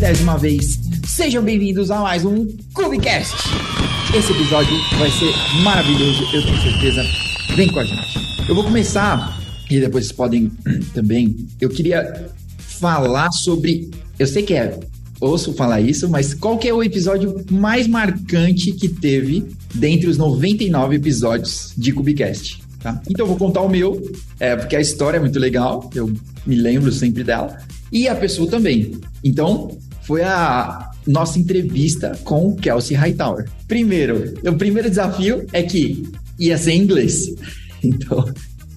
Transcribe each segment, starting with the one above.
centésima vez. Sejam bem-vindos a mais um Cubicast. Esse episódio vai ser maravilhoso, eu tenho certeza. Vem com a gente. Eu vou começar, e depois vocês podem também. Eu queria falar sobre. Eu sei que é. Ouço falar isso, mas qual que é o episódio mais marcante que teve dentre os 99 episódios de Cubicast? Tá? Então eu vou contar o meu, é, porque a história é muito legal, eu me lembro sempre dela, e a pessoa também. Então, foi a nossa entrevista com o Kelsey Hightower. Primeiro, o primeiro desafio é que ia ser em inglês. Então,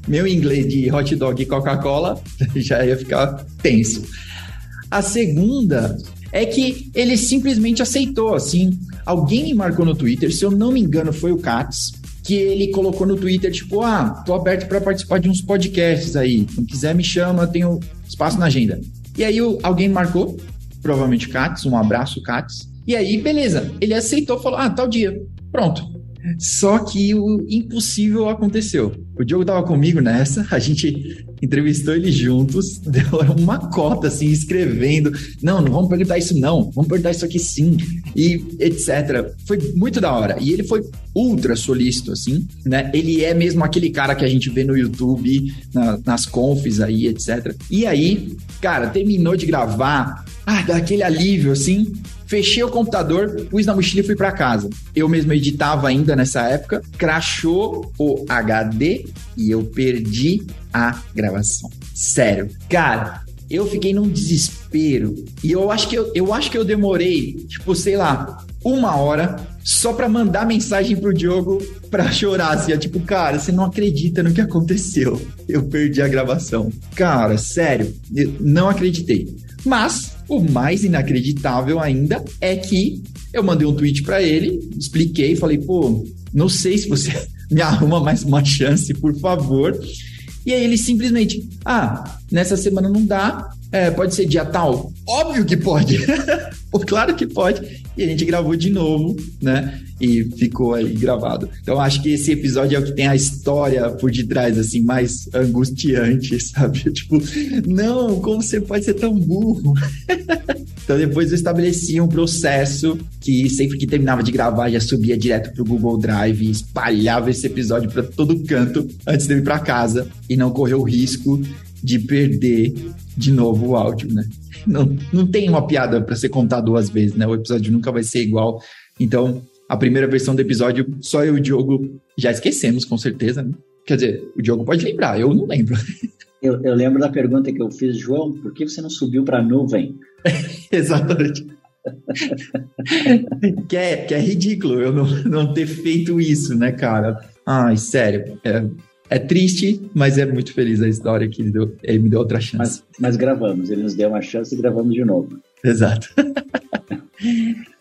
meu inglês de hot dog e Coca-Cola já ia ficar tenso. A segunda é que ele simplesmente aceitou, assim. Alguém me marcou no Twitter, se eu não me engano, foi o Katz, que ele colocou no Twitter, tipo, ah, tô aberto para participar de uns podcasts aí. Se quiser, me chama, tenho espaço na agenda. E aí alguém marcou, provavelmente Katz, um abraço, Katz. E aí, beleza, ele aceitou, falou, ah, tal dia, pronto. Só que o impossível aconteceu. O Diogo tava comigo nessa, a gente entrevistou ele juntos, deu uma cota assim, escrevendo. Não, não vamos perguntar isso, não, vamos perguntar isso aqui sim, e etc. Foi muito da hora. E ele foi ultra solícito, assim, né? Ele é mesmo aquele cara que a gente vê no YouTube, na, nas confs aí, etc. E aí, cara, terminou de gravar, ah, dá aquele alívio, assim. Fechei o computador, pus na mochila e fui para casa. Eu mesmo editava ainda nessa época, crashou o HD e eu perdi a gravação. Sério. Cara, eu fiquei num desespero. E eu acho que eu, eu acho que eu demorei, tipo, sei lá, uma hora só para mandar mensagem pro Diogo pra chorar, assim, é tipo, cara, você não acredita no que aconteceu. Eu perdi a gravação. Cara, sério, não acreditei. Mas o mais inacreditável ainda é que eu mandei um tweet para ele, expliquei, falei, pô, não sei se você me arruma mais uma chance, por favor. E aí ele simplesmente, ah, nessa semana não dá, é, pode ser dia tal? Óbvio que pode. claro que pode. E a gente gravou de novo, né? E ficou aí gravado. Então acho que esse episódio é o que tem a história por detrás, assim, mais angustiante, sabe? Tipo, não, como você pode ser tão burro? então depois eu estabeleci um processo que sempre que terminava de gravar já subia direto pro Google Drive espalhava esse episódio para todo canto antes de eu ir para casa e não correr o risco de perder de novo o áudio, né? Não, não tem uma piada para ser contada duas vezes, né? O episódio nunca vai ser igual. Então, a primeira versão do episódio, só eu e o Diogo já esquecemos, com certeza, né? Quer dizer, o Diogo pode lembrar, eu não lembro. Eu, eu lembro da pergunta que eu fiz, João, por que você não subiu para a nuvem? Exatamente. que, é, que é ridículo eu não, não ter feito isso, né, cara? Ai, sério. É, é triste, mas é muito feliz a história que ele, deu, ele me deu outra chance. Mas, mas gravamos, ele nos deu uma chance e gravamos de novo. Exato.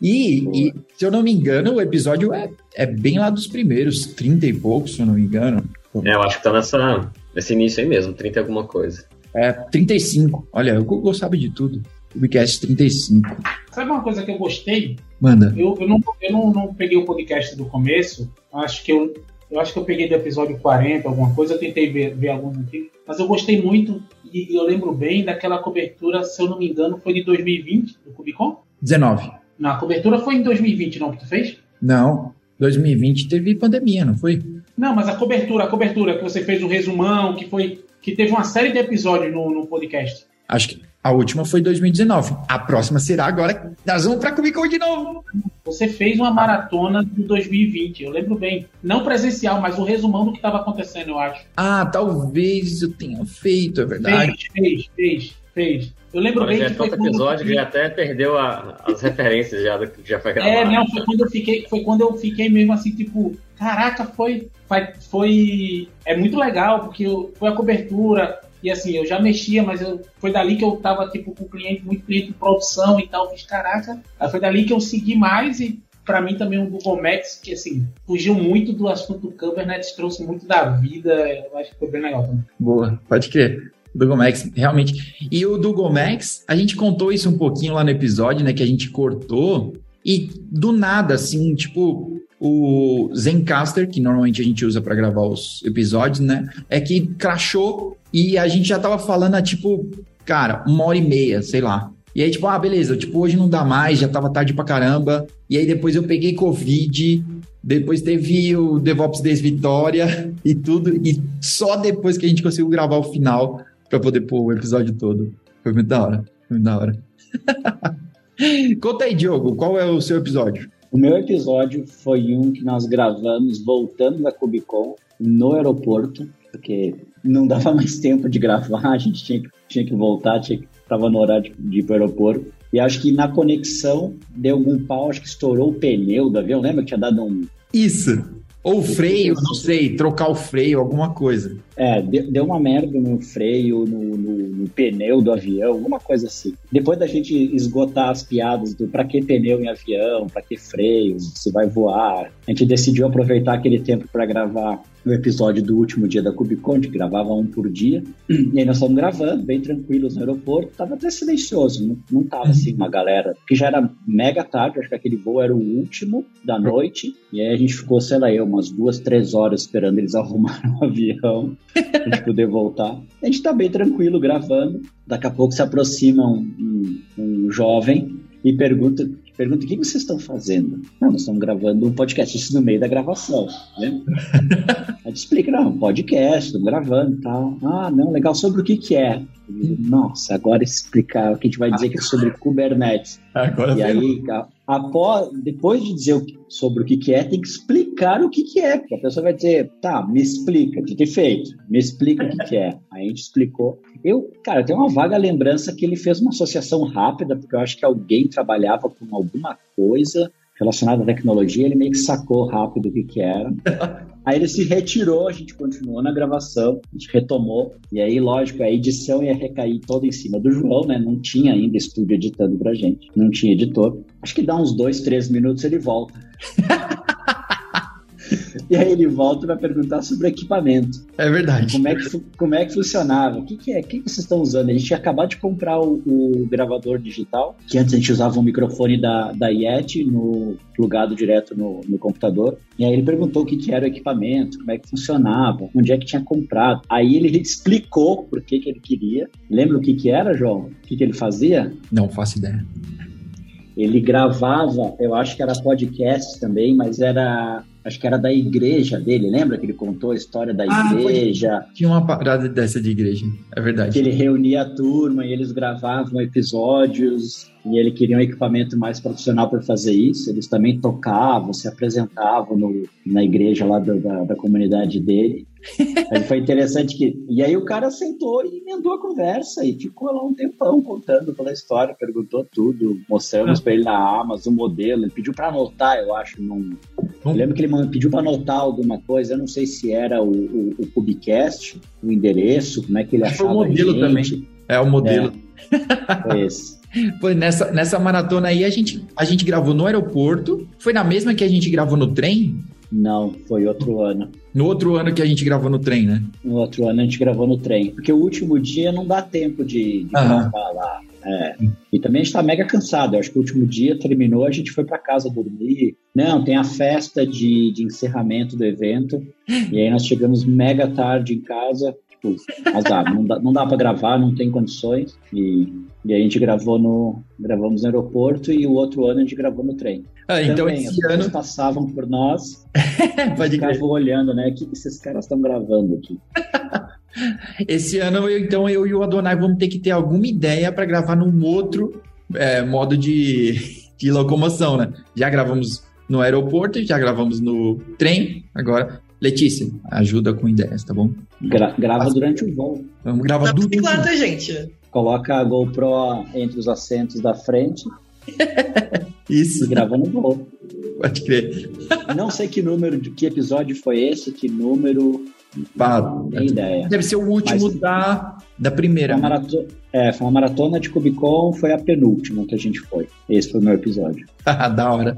e, e, se eu não me engano, o episódio é, é bem lá dos primeiros, 30 e poucos, se eu não me engano. É, eu acho que tá nessa, nesse início aí mesmo, 30 e alguma coisa. É, 35. Olha, o Google sabe de tudo. Podcast 35. Sabe uma coisa que eu gostei? Manda. Eu, eu, não, eu não, não peguei o podcast do começo. Acho que eu, eu acho que eu peguei do episódio 40, alguma coisa, eu tentei ver, ver alguns aqui, mas eu gostei muito e, e, eu lembro bem daquela cobertura, se eu não me engano, foi de 2020, do Cubicon? 19. Não, a cobertura foi em 2020, não, que tu fez? Não, 2020 teve pandemia, não foi? Não, mas a cobertura, a cobertura que você fez o resumão, que foi que teve uma série de episódios no, no podcast. Acho que a última foi 2019. A próxima será agora. Nós vamos para Comic Con de novo. Você fez uma maratona de 2020, eu lembro bem. Não presencial, mas o resumão do que estava acontecendo, eu acho. Ah, talvez eu tenha feito, é verdade. Fez, fez, fez, fez. Eu lembro bem é que foi quando episódio que até perdeu a, as referências já que já foi gravado. É, não, foi quando eu fiquei, foi quando eu fiquei mesmo assim, tipo, caraca, foi, foi, foi é muito legal porque foi a cobertura, e assim, eu já mexia, mas eu, foi dali que eu tava, tipo, com cliente, muito cliente de produção e tal. Fiz, caraca. Aí foi dali que eu segui mais e para mim também o Google Maps, que assim, fugiu muito do assunto do Kubernetes, trouxe muito da vida. Eu acho que foi bem legal também. Boa, pode crer. Google Max, realmente. E o Google Max, a gente contou isso um pouquinho lá no episódio, né? Que a gente cortou. E do nada, assim, tipo, o Zencaster, que normalmente a gente usa para gravar os episódios, né? É que crashou e a gente já tava falando há tipo, cara, uma hora e meia, sei lá. E aí, tipo, ah, beleza, tipo, hoje não dá mais, já tava tarde pra caramba. E aí depois eu peguei Covid, depois teve o DevOps Days Vitória e tudo. E só depois que a gente conseguiu gravar o final pra poder pôr o episódio todo. Foi muito da hora. Foi muito da hora. Conta aí, Diogo, qual é o seu episódio? O meu episódio foi um que nós gravamos voltando da Cubicon no aeroporto, porque não dava mais tempo de gravar, a gente tinha que, tinha que voltar, tinha que, tava no horário de, de ir para o aeroporto. E acho que na conexão deu algum pau, acho que estourou o pneu do avião. Lembra que tinha dado um. Isso. Ou freio, não sei, trocar o freio, alguma coisa. É, deu uma merda no freio, no, no, no, pneu do avião, alguma coisa assim. Depois da gente esgotar as piadas do pra que pneu em avião, pra que freio, se vai voar, a gente decidiu aproveitar aquele tempo para gravar no episódio do último dia da Cubicon, que gravava um por dia. E aí nós estamos gravando, bem tranquilos no aeroporto. Tava até silencioso, não, não tava assim uma galera, que já era mega tarde, acho que aquele voo era o último da noite. E aí a gente ficou, sei lá, eu, umas duas, três horas esperando eles arrumarem o avião pra gente poder voltar. A gente tá bem tranquilo gravando. Daqui a pouco se aproxima um, um, um jovem e pergunta pergunta: o que vocês estão fazendo? Não, nós estamos gravando um podcast, isso no meio da gravação. Né? a gente explica: não, um podcast, estamos gravando e tal. Ah, não, legal, sobre o que, que é? Nossa, agora explicar o que a gente vai dizer que é sobre Kubernetes. Agora e aí, após, depois de dizer sobre o que, que é, tem que explicar o que, que é. Porque a pessoa vai dizer, tá, me explica, de ter feito, me explica o que, que é. Aí a gente explicou. Eu, cara, tenho uma vaga lembrança que ele fez uma associação rápida, porque eu acho que alguém trabalhava com alguma coisa relacionada à tecnologia, ele meio que sacou rápido o que, que era. Aí ele se retirou, a gente continuou na gravação, a gente retomou, e aí, lógico, a edição ia recair toda em cima do João, né? Não tinha ainda estúdio editando pra gente, não tinha editor. Acho que dá uns dois, três minutos ele volta. E aí ele volta para perguntar sobre o equipamento. É verdade. Como é que, como é que funcionava? O que, que é? O que, que vocês estão usando? A gente tinha acabado de comprar o, o, gravador digital, que antes a gente usava um microfone da, da Yeti no, plugado direto no, no computador. E aí ele perguntou o que, que era o equipamento, como é que funcionava, onde é que tinha comprado. Aí ele explicou por que, que ele queria. Lembra o que, que era, João? O que, que ele fazia? Não faço ideia. Ele gravava, eu acho que era podcast também, mas era acho que era da igreja dele, lembra que ele contou a história da ah, igreja? Tinha uma parada dessa de igreja, é verdade. Que ele reunia a turma e eles gravavam episódios e ele queria um equipamento mais profissional para fazer isso. Eles também tocavam, se apresentavam no, na igreja lá da, da, da comunidade dele. Aí foi interessante que. E aí o cara sentou e emendou a conversa e ficou lá um tempão contando pela história, perguntou tudo, mostramos ah. para ele na Amazon o modelo. Ele pediu para anotar, eu acho. Num... Eu lembro que ele pediu para anotar alguma coisa, eu não sei se era o, o, o Cubicast, o endereço, como é que ele achava. Foi o modelo também. É o modelo. É, foi esse. Foi nessa, nessa maratona aí a gente, a gente gravou no aeroporto. Foi na mesma que a gente gravou no trem? Não, foi outro ano. No outro ano que a gente gravou no trem, né? No outro ano a gente gravou no trem. Porque o último dia não dá tempo de, de gravar lá. É. E também a gente tá mega cansado. Eu acho que o último dia terminou, a gente foi para casa dormir. Não, tem a festa de, de encerramento do evento. E aí nós chegamos mega tarde em casa tipo, azar, não dá, não dá para gravar, não tem condições. E, e a gente gravou no, gravamos no aeroporto e o outro ano a gente gravou no trem. Ah, então Também, esse ano passavam por nós, Pode ficavam olhando, né? O que esses caras estão gravando aqui? esse ano, eu, então eu e o Adonai vamos ter que ter alguma ideia para gravar num outro é, modo de, de locomoção, né? Já gravamos no aeroporto, já gravamos no trem, agora Letícia, ajuda com ideias, tá bom? Gra grava durante o voo. Vamos gravar durante o voo. gente? Coloca a GoPro entre os assentos da frente. Isso. E grava no voo. Pode crer. Não sei que número, de que episódio foi esse, que número. Pá, não, nem ideia. Deve ser o último Mas, da, da primeira. Foi uma, maratona, é, foi uma maratona de Cubicon, foi a penúltima que a gente foi. Esse foi o meu episódio. da hora.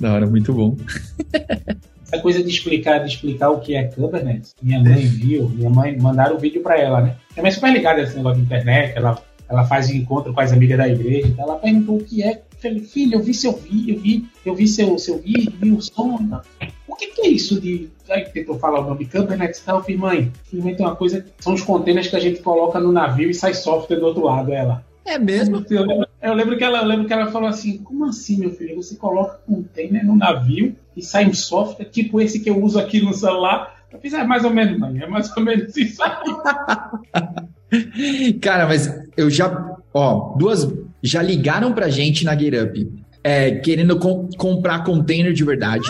Da hora, muito bom. essa coisa de explicar, de explicar o que é Kubernetes, minha mãe viu, minha mãe mandaram o vídeo para ela, né? Minha mãe é super ligada nesse negócio de internet, ela, ela faz encontro com as amigas da igreja, então ela perguntou o que é. Eu falei, filho, eu vi seu vídeo, eu vi, eu vi seu, seu vídeo, vi o som. Então, o que, que, é isso de. Aí tentou falar o nome Kubernetes e tal, eu falei, mãe, tem uma coisa, são os containers que a gente coloca no navio e sai software do outro lado, ela. É mesmo? Eu lembro que ela, eu lembro que ela falou assim: como assim, meu filho? Você coloca container no navio e sai um software tipo esse que eu uso aqui no celular. Eu fiz, é mais ou menos, mãe, é mais ou menos isso aí. Cara, mas eu já, ó, duas já ligaram pra gente na GetUp, é, querendo com, comprar container de verdade.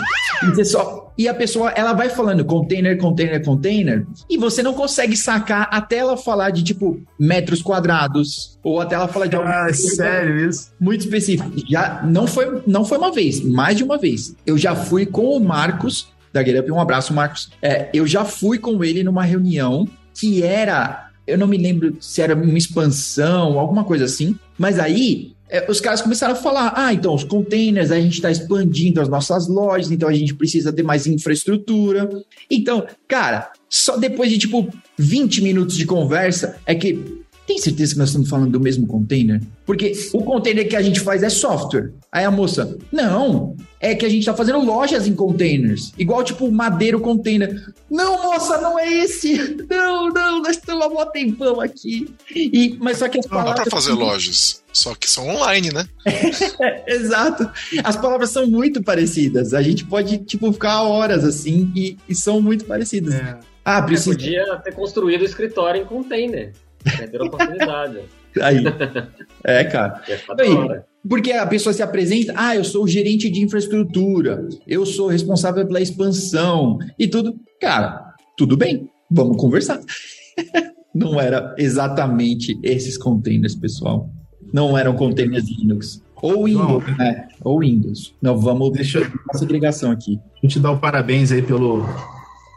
E, só, e a pessoa, ela vai falando container, container, container, e você não consegue sacar até ela falar de, tipo, metros quadrados, ou até ela falar de algo Ah, sério isso? muito específico. Já não foi, não foi uma vez, mais de uma vez. Eu já fui com o Marcos da GetUp, um abraço, Marcos. É, eu já fui com ele numa reunião que era, eu não me lembro se era uma expansão, alguma coisa assim, mas aí é, os caras começaram a falar: ah, então os containers, a gente está expandindo as nossas lojas, então a gente precisa ter mais infraestrutura. Então, cara, só depois de tipo 20 minutos de conversa é que. Tem certeza que nós estamos falando do mesmo container? Porque o container que a gente faz é software. Aí a moça, não, é que a gente está fazendo lojas em containers. Igual tipo madeiro container. Não, moça, não é esse. Não, não, nós estamos há mó tempão aqui. E, mas só que as Não, dá palavras. pra fazer lojas. Só que são online, né? Exato. As palavras são muito parecidas. A gente pode, tipo, ficar horas assim e, e são muito parecidas. É. Ah, Você precisa. podia ter construído o escritório em container. Perderam a oportunidade. Aí. É, cara. Ia ficar da Aí. Porque a pessoa se apresenta, ah, eu sou o gerente de infraestrutura, eu sou responsável pela expansão e tudo. Cara, tudo bem, vamos conversar. Não era exatamente esses containers, pessoal. Não eram containers Linux. Ou Windows, Não. né? Ou Windows. Não, vamos Deixa deixar eu- segregação aqui. A gente dá o parabéns aí pelo,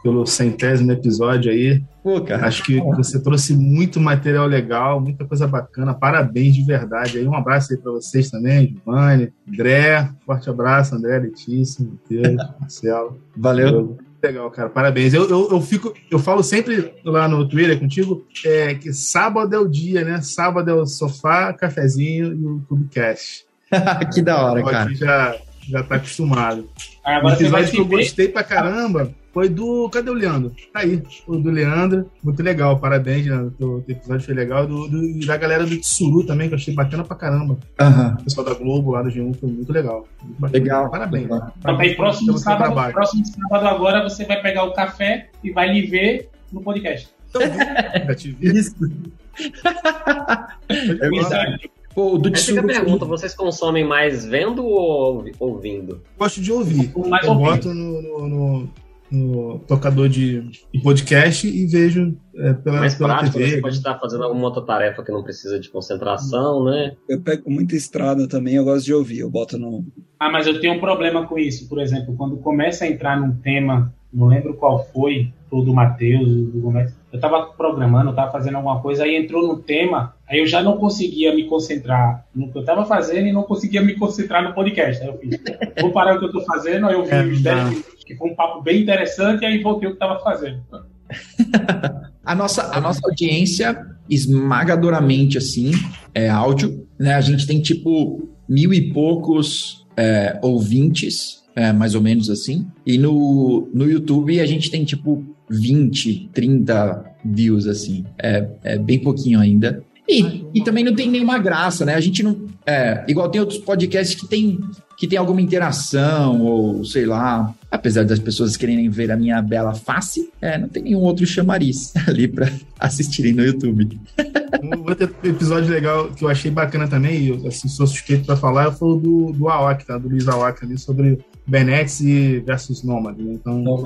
pelo centésimo episódio aí. Pô, cara. Acho que você trouxe muito material legal, muita coisa bacana. Parabéns de verdade aí. Um abraço aí para vocês também, Giovanni, André. Forte abraço, André, Letícia, Matheus, Marcelo. Valeu. Legal, cara. Parabéns. Eu, eu, eu fico, eu falo sempre lá no Twitter contigo é, que sábado é o dia, né? Sábado é o sofá, cafezinho e o Clubecast. que da hora, cara. Aqui já, já tá acostumado. O agora você vai episódio que eu ver. gostei pra caramba foi do. Cadê o Leandro? Tá aí. O do Leandro. Muito legal. Parabéns, Leandro. O episódio foi legal. Do, do- e da galera do Tsuru também, que eu achei bacana pra caramba. Aham. O pessoal da Globo lá do G1 foi muito legal. Muito. Legal. Parabéns. Legal. Então, aí, próximo sábado, próximo sábado agora você vai pegar o café e vai lhe ver no podcast. Já te vi. Isso. É verdade. Pô, do Aí fica a pergunta: vocês consomem mais vendo ou ouvi- ouvindo? Gosto de ouvir. Mais eu ouvindo. boto no, no- no- no tocador de, podcast e vejo é, pela, mais pela prático, né? TV. você pode estar fazendo alguma outra tarefa que não precisa de concentração, né? Eu pego muita estrada também, eu gosto de ouvir. Eu boto no. Ah, mas eu tenho um problema com isso. Por exemplo, quando começa a entrar num tema, não lembro qual foi, ou do Matheus, do Gomes. Eu tava programando, eu tava fazendo alguma coisa, aí entrou no tema, aí eu já não conseguia me concentrar no que eu tava fazendo e não conseguia me concentrar no podcast. Aí eu fiz, vou parar o que eu tô fazendo, aí eu vi É, os 10 tá. minutos, que foi um papo bem interessante, e aí voltei o que tava fazendo. A nossa, a nossa audiência, esmagadoramente assim, é áudio, né? A gente tem tipo mil e poucos é, ouvintes, é, mais ou menos assim. E no, no YouTube a gente tem tipo 20, 30 views, assim. É, é bem pouquinho ainda. E, e também não tem nenhuma graça, né? A gente não. É, igual tem outros podcasts que tem, que tem alguma interação, ou sei lá. Apesar das pessoas quererem ver a minha bela face, é, não tem nenhum outro chamariz ali pra assistirem no YouTube. Um outro episódio legal que eu achei bacana também, e eu assim, sou suspeito pra falar, foi o do, do Awak, tá? Do Luiz Awak ali, sobre Kubernetes e versus Nomad. Né? Então,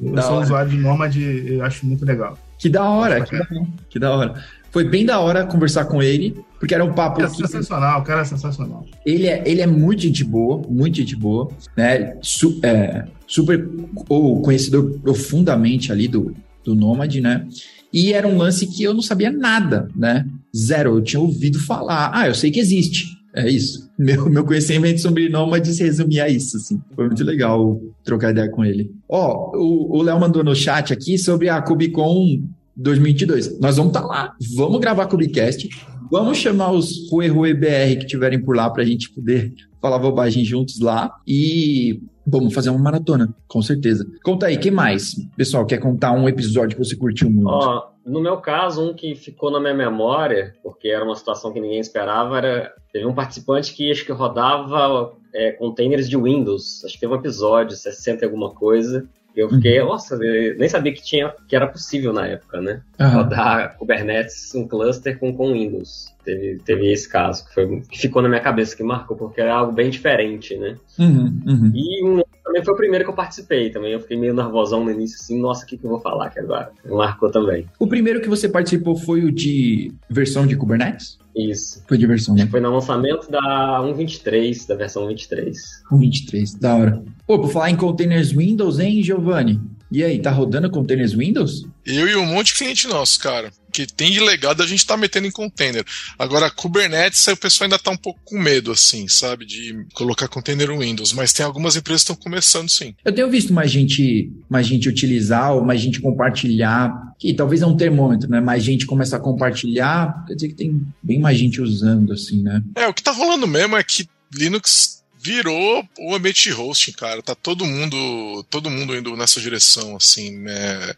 eu Da sou hora. usuário de Nomad e eu acho muito legal. Que da hora, que da hora, que da hora. Foi bem da hora conversar com ele, porque era um papo É que sensacional, o cara é sensacional. ele é, ele é muito gente boa, muito gente boa, né? Su- é, super ou conhecedor profundamente ali do, do Nomad, né? E era um lance que eu não sabia nada, né? Zero. Eu tinha ouvido falar. Ah, eu sei que existe. É isso. Meu, meu conhecimento sobre Nomad se resumia a isso, assim. Foi muito legal trocar ideia com ele. Ó, o o Léo mandou no chat aqui sobre a KubeCon 2022. Nós vamos estar lá. Vamos gravar KubeCast. Vamos chamar os Rue Rue BR que tiverem por lá pra gente poder falar bobagem juntos lá. E vamos fazer uma maratona, com certeza. Conta aí, que mais? Pessoal, quer contar um episódio que você curtiu muito? Ó, no meu caso, um que ficou na minha memória, porque era uma situação que ninguém esperava, era. Teve um participante que acho que rodava é, containers de Windows. Acho que teve um episódio, 60 e alguma coisa. Eu fiquei, nossa, eu nem sabia que tinha, que era possível na época, né? Aham. Rodar Kubernetes, um cluster com, com Windows. Teve, teve esse caso, que, foi, que ficou na minha cabeça, que marcou, porque era algo bem diferente, né? Uhum, uhum. E um, também foi o primeiro que eu participei também. Eu fiquei meio nervosão no início, assim, nossa, o que, que eu vou falar aqui agora? Marcou também. O primeiro que você participou foi o de versão de Kubernetes? Isso. Foi de versão, né? Foi no lançamento da 1.23, da versão 23. Com 23, da hora. Pô, por falar em containers Windows, hein, Giovanni? E aí, tá rodando containers Windows? Eu e um monte de cliente nosso, cara. Que tem de legado a gente tá metendo em container. Agora, Kubernetes, o pessoal ainda tá um pouco com medo, assim, sabe? De colocar container no Windows. Mas tem algumas empresas que estão começando, sim. Eu tenho visto mais gente, mais gente utilizar ou mais gente compartilhar, que talvez é um termômetro, né? Mais gente começa a compartilhar, quer dizer que tem bem mais gente usando, assim, né? É, o que tá rolando mesmo é que Linux virou o ambiente de hosting, cara. Tá todo mundo, todo mundo indo nessa direção, assim, né?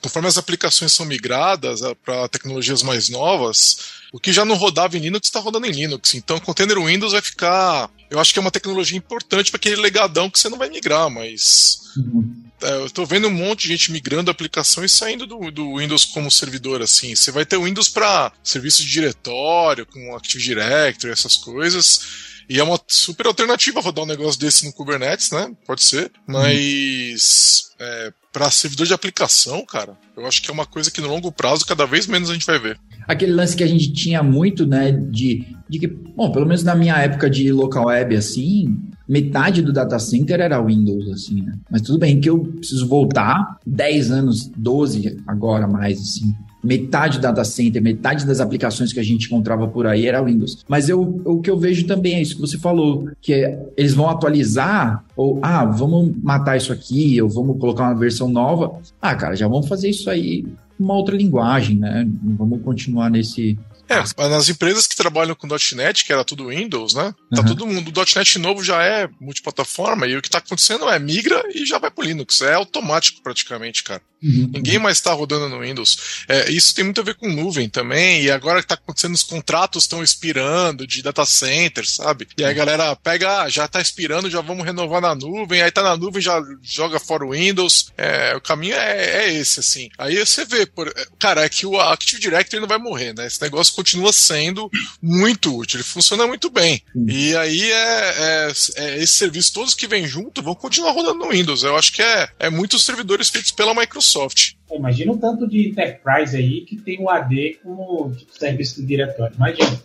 Conforme as aplicações são migradas para tecnologias mais novas, o que já não rodava em Linux está rodando em Linux. Então, container Windows vai ficar. Eu acho que é uma tecnologia importante para aquele legadão que você não vai migrar, mas Uhum. eu tô vendo um monte de gente migrando a aplicação e saindo do, do Windows como servidor, assim. Você vai ter o Windows para serviço de diretório, com Active Directory, essas coisas. E é uma super alternativa rodar um negócio desse no Kubernetes, né? Pode ser. Mas é, para servidor de aplicação, cara, eu acho que é uma coisa que no longo prazo cada vez menos a gente vai ver. Aquele lance que a gente tinha muito, né, de, de que, bom, pelo menos na minha época de local web, assim, metade do data center era Windows, assim, né? Mas tudo bem que eu preciso voltar 10 anos, 12 agora mais, assim. Metade do data center, metade das aplicações que a gente encontrava por aí era Windows. Mas eu, o que eu vejo também é isso que você falou, que é, eles vão atualizar, ou, ah, vamos matar isso aqui, ou vamos colocar uma versão nova. Ah, cara, já vamos fazer isso aí uma outra linguagem, né? Vamos continuar nesse. É, nas empresas que trabalham com .NET, que era tudo Windows, né? Tá Uhum. todo mundo. O .NET novo já é multiplataforma e o que tá acontecendo é migra e já vai pro Linux. É automático praticamente, cara. Ninguém mais está rodando no Windows. É, isso tem muito a ver com nuvem também. E agora que está acontecendo, os contratos estão expirando de data center, sabe? E aí a galera pega, ah, já está expirando, já vamos renovar na nuvem. Aí tá na nuvem, já joga fora o Windows. É, o caminho é, é esse, assim. Aí você vê, por, cara, é que o Active Directory não vai morrer, né? Esse negócio continua sendo muito útil, ele funciona muito bem. E aí é, é, é esses serviços todos que vêm junto vão continuar rodando no Windows. Eu acho que é, é muitos servidores feitos pela Microsoft. Imagina o tanto de enterprise aí que tem o AD como tipo, serviço de diretório. Imagina.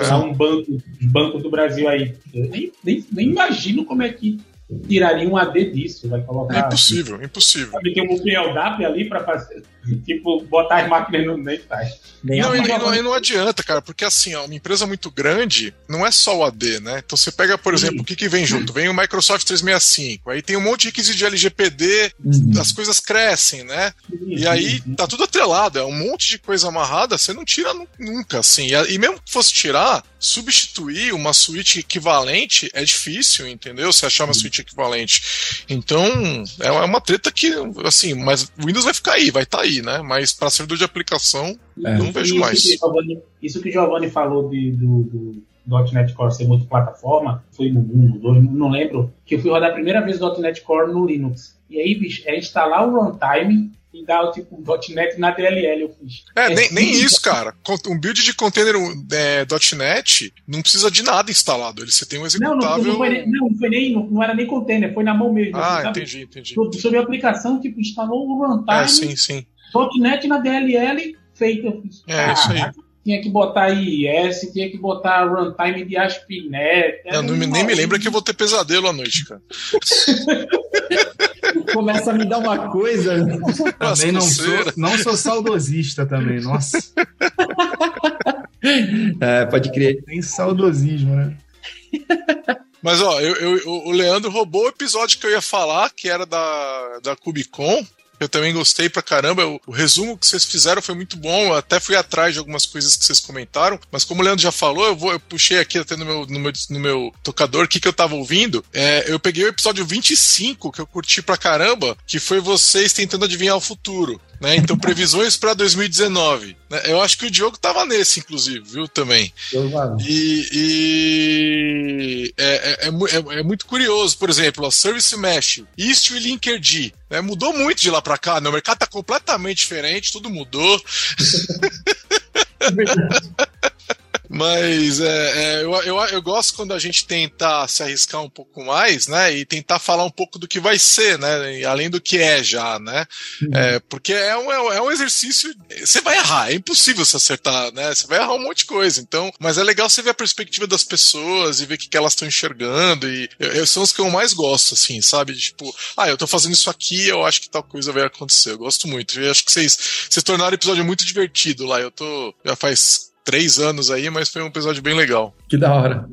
Usar um banco, banco do Brasil aí. Eu nem, nem, nem imagino como é que tiraria um AD disso. Vai colocar. É impossível, impossível. Sabe, tem um PLW ali para fazer. Tipo, botar as máquinas no nem faz. Não, e, não, e não adianta, cara, porque assim, ó, uma empresa muito grande não é só o AD, né? Então você pega, por exemplo, o que, que vem junto? Vem o Microsoft 365, aí tem um monte de requisito de LGPD, Uhum. as coisas crescem, né? E aí tá tudo atrelado, é um monte de coisa amarrada, você não tira nu- nunca, assim. E, e mesmo que fosse tirar, substituir uma suíte equivalente é difícil, entendeu? Você achar uma suíte equivalente. Então, é uma- é uma treta que, assim, mas o Windows vai ficar aí, vai estar aí, né? Mas para servidor de aplicação, É. não vejo isso mais. Isso que o Giovanni falou de, do, do .NET Core ser multiplataforma, foi no 1, no 2, não lembro, que eu fui rodar a primeira vez o .NET Core no Linux. E aí, bicho, é instalar o runtime e dar o tipo .NET na DLL, eu fiz. É, nem, nem tudo- isso, cara. Um build de container é, .NET não precisa de nada instalado. Ele você tem um Não, executável. não, não, foi, nem- não, não foi nem, não, não era nem container, foi na mão mesmo. Ah, sabe? entendi, entendi. Sobre, sobre a aplicação, tipo, instalou o runtime, É, sim, sim. .NET na DLL, fiz, É, isso aí. "Caraca, Tinha que botar IIS, tinha que botar runtime de ASP.NET. Eu não me- um nem me lembra que eu vou ter pesadelo à noite, cara. Começa a me dar uma coisa. Nossa, Também não sou, não sou saudosista também, nossa. É, pode crer. Tem saudosismo, né? Mas ó, eu, eu- o Leandro roubou o episódio que eu ia falar, que era da, da Cubicon. Eu também gostei pra caramba. O, o, resumo que vocês fizeram foi muito bom. Eu até fui atrás de algumas coisas que vocês comentaram. Mas como o Leandro já falou, eu, vou, eu puxei aqui até no meu, no meu, no meu tocador o que, que eu tava ouvindo. É, eu peguei o episódio 25, que eu curti pra caramba, que foi vocês tentando adivinhar o futuro. Né? Então, previsões para 2019. Né? Eu acho que o Diogo estava nesse, inclusive, viu? Também. E, e é, é, é, é, é, muito curioso, por exemplo, a Service Mesh, Istio e Linkerd. Né? Mudou muito de lá para cá, né? o mercado está completamente diferente, tudo mudou. Mas é, é, eu, eu, eu, gosto quando a gente tenta se arriscar um pouco mais, né? E tentar falar um pouco do que vai ser, né? Além do que é já, né? Uhum. É, porque é um, é um exercício. Você vai errar, é impossível se acertar, né? Você vai errar um monte de coisa. Então, mas é legal você ver a perspectiva das pessoas e ver o que, que elas estão enxergando. E eu, são os que eu mais gosto, assim, sabe? Tipo, ah, eu tô fazendo isso aqui, eu acho que tal coisa vai acontecer. Eu gosto muito. Eu acho que vocês, vocês tornaram o episódio muito divertido lá. Eu tô. Já faz três anos aí, mas foi um episódio bem legal. Que da hora.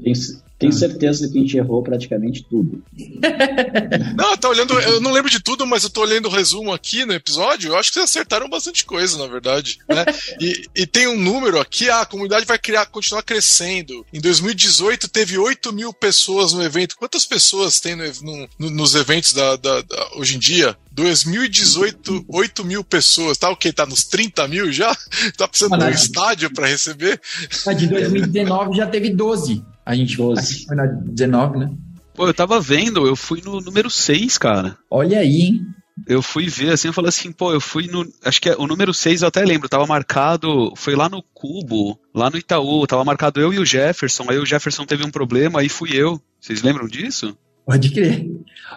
Tenho certeza que a gente errou praticamente tudo. não, tá olhando. Eu não lembro de tudo, mas eu tô olhando o resumo aqui no episódio. Eu acho que vocês acertaram bastante coisa, na verdade. Né? e, e, tem um número aqui, ah, a comunidade vai criar, continuar crescendo. Em 2018 teve 8 mil pessoas no evento. Quantas pessoas tem no, no, nos eventos da, da, da, hoje em dia? 2018, 8 mil pessoas. Tá o okay, Tá nos 30 mil já? Tá precisando de um estádio para receber? De 2019 já teve 12. A gente, 12. foi na 19, né? Pô, eu tava vendo, eu fui no número 6, cara. Olha aí, hein? Eu fui ver assim, eu falei assim, pô, eu fui no. Acho que é, o número 6 eu até lembro, tava marcado. Foi lá no Cubo, lá no Itaú, tava marcado eu e o Jefferson. Aí o Jefferson teve um problema, aí fui eu. Vocês lembram disso? Pode crer.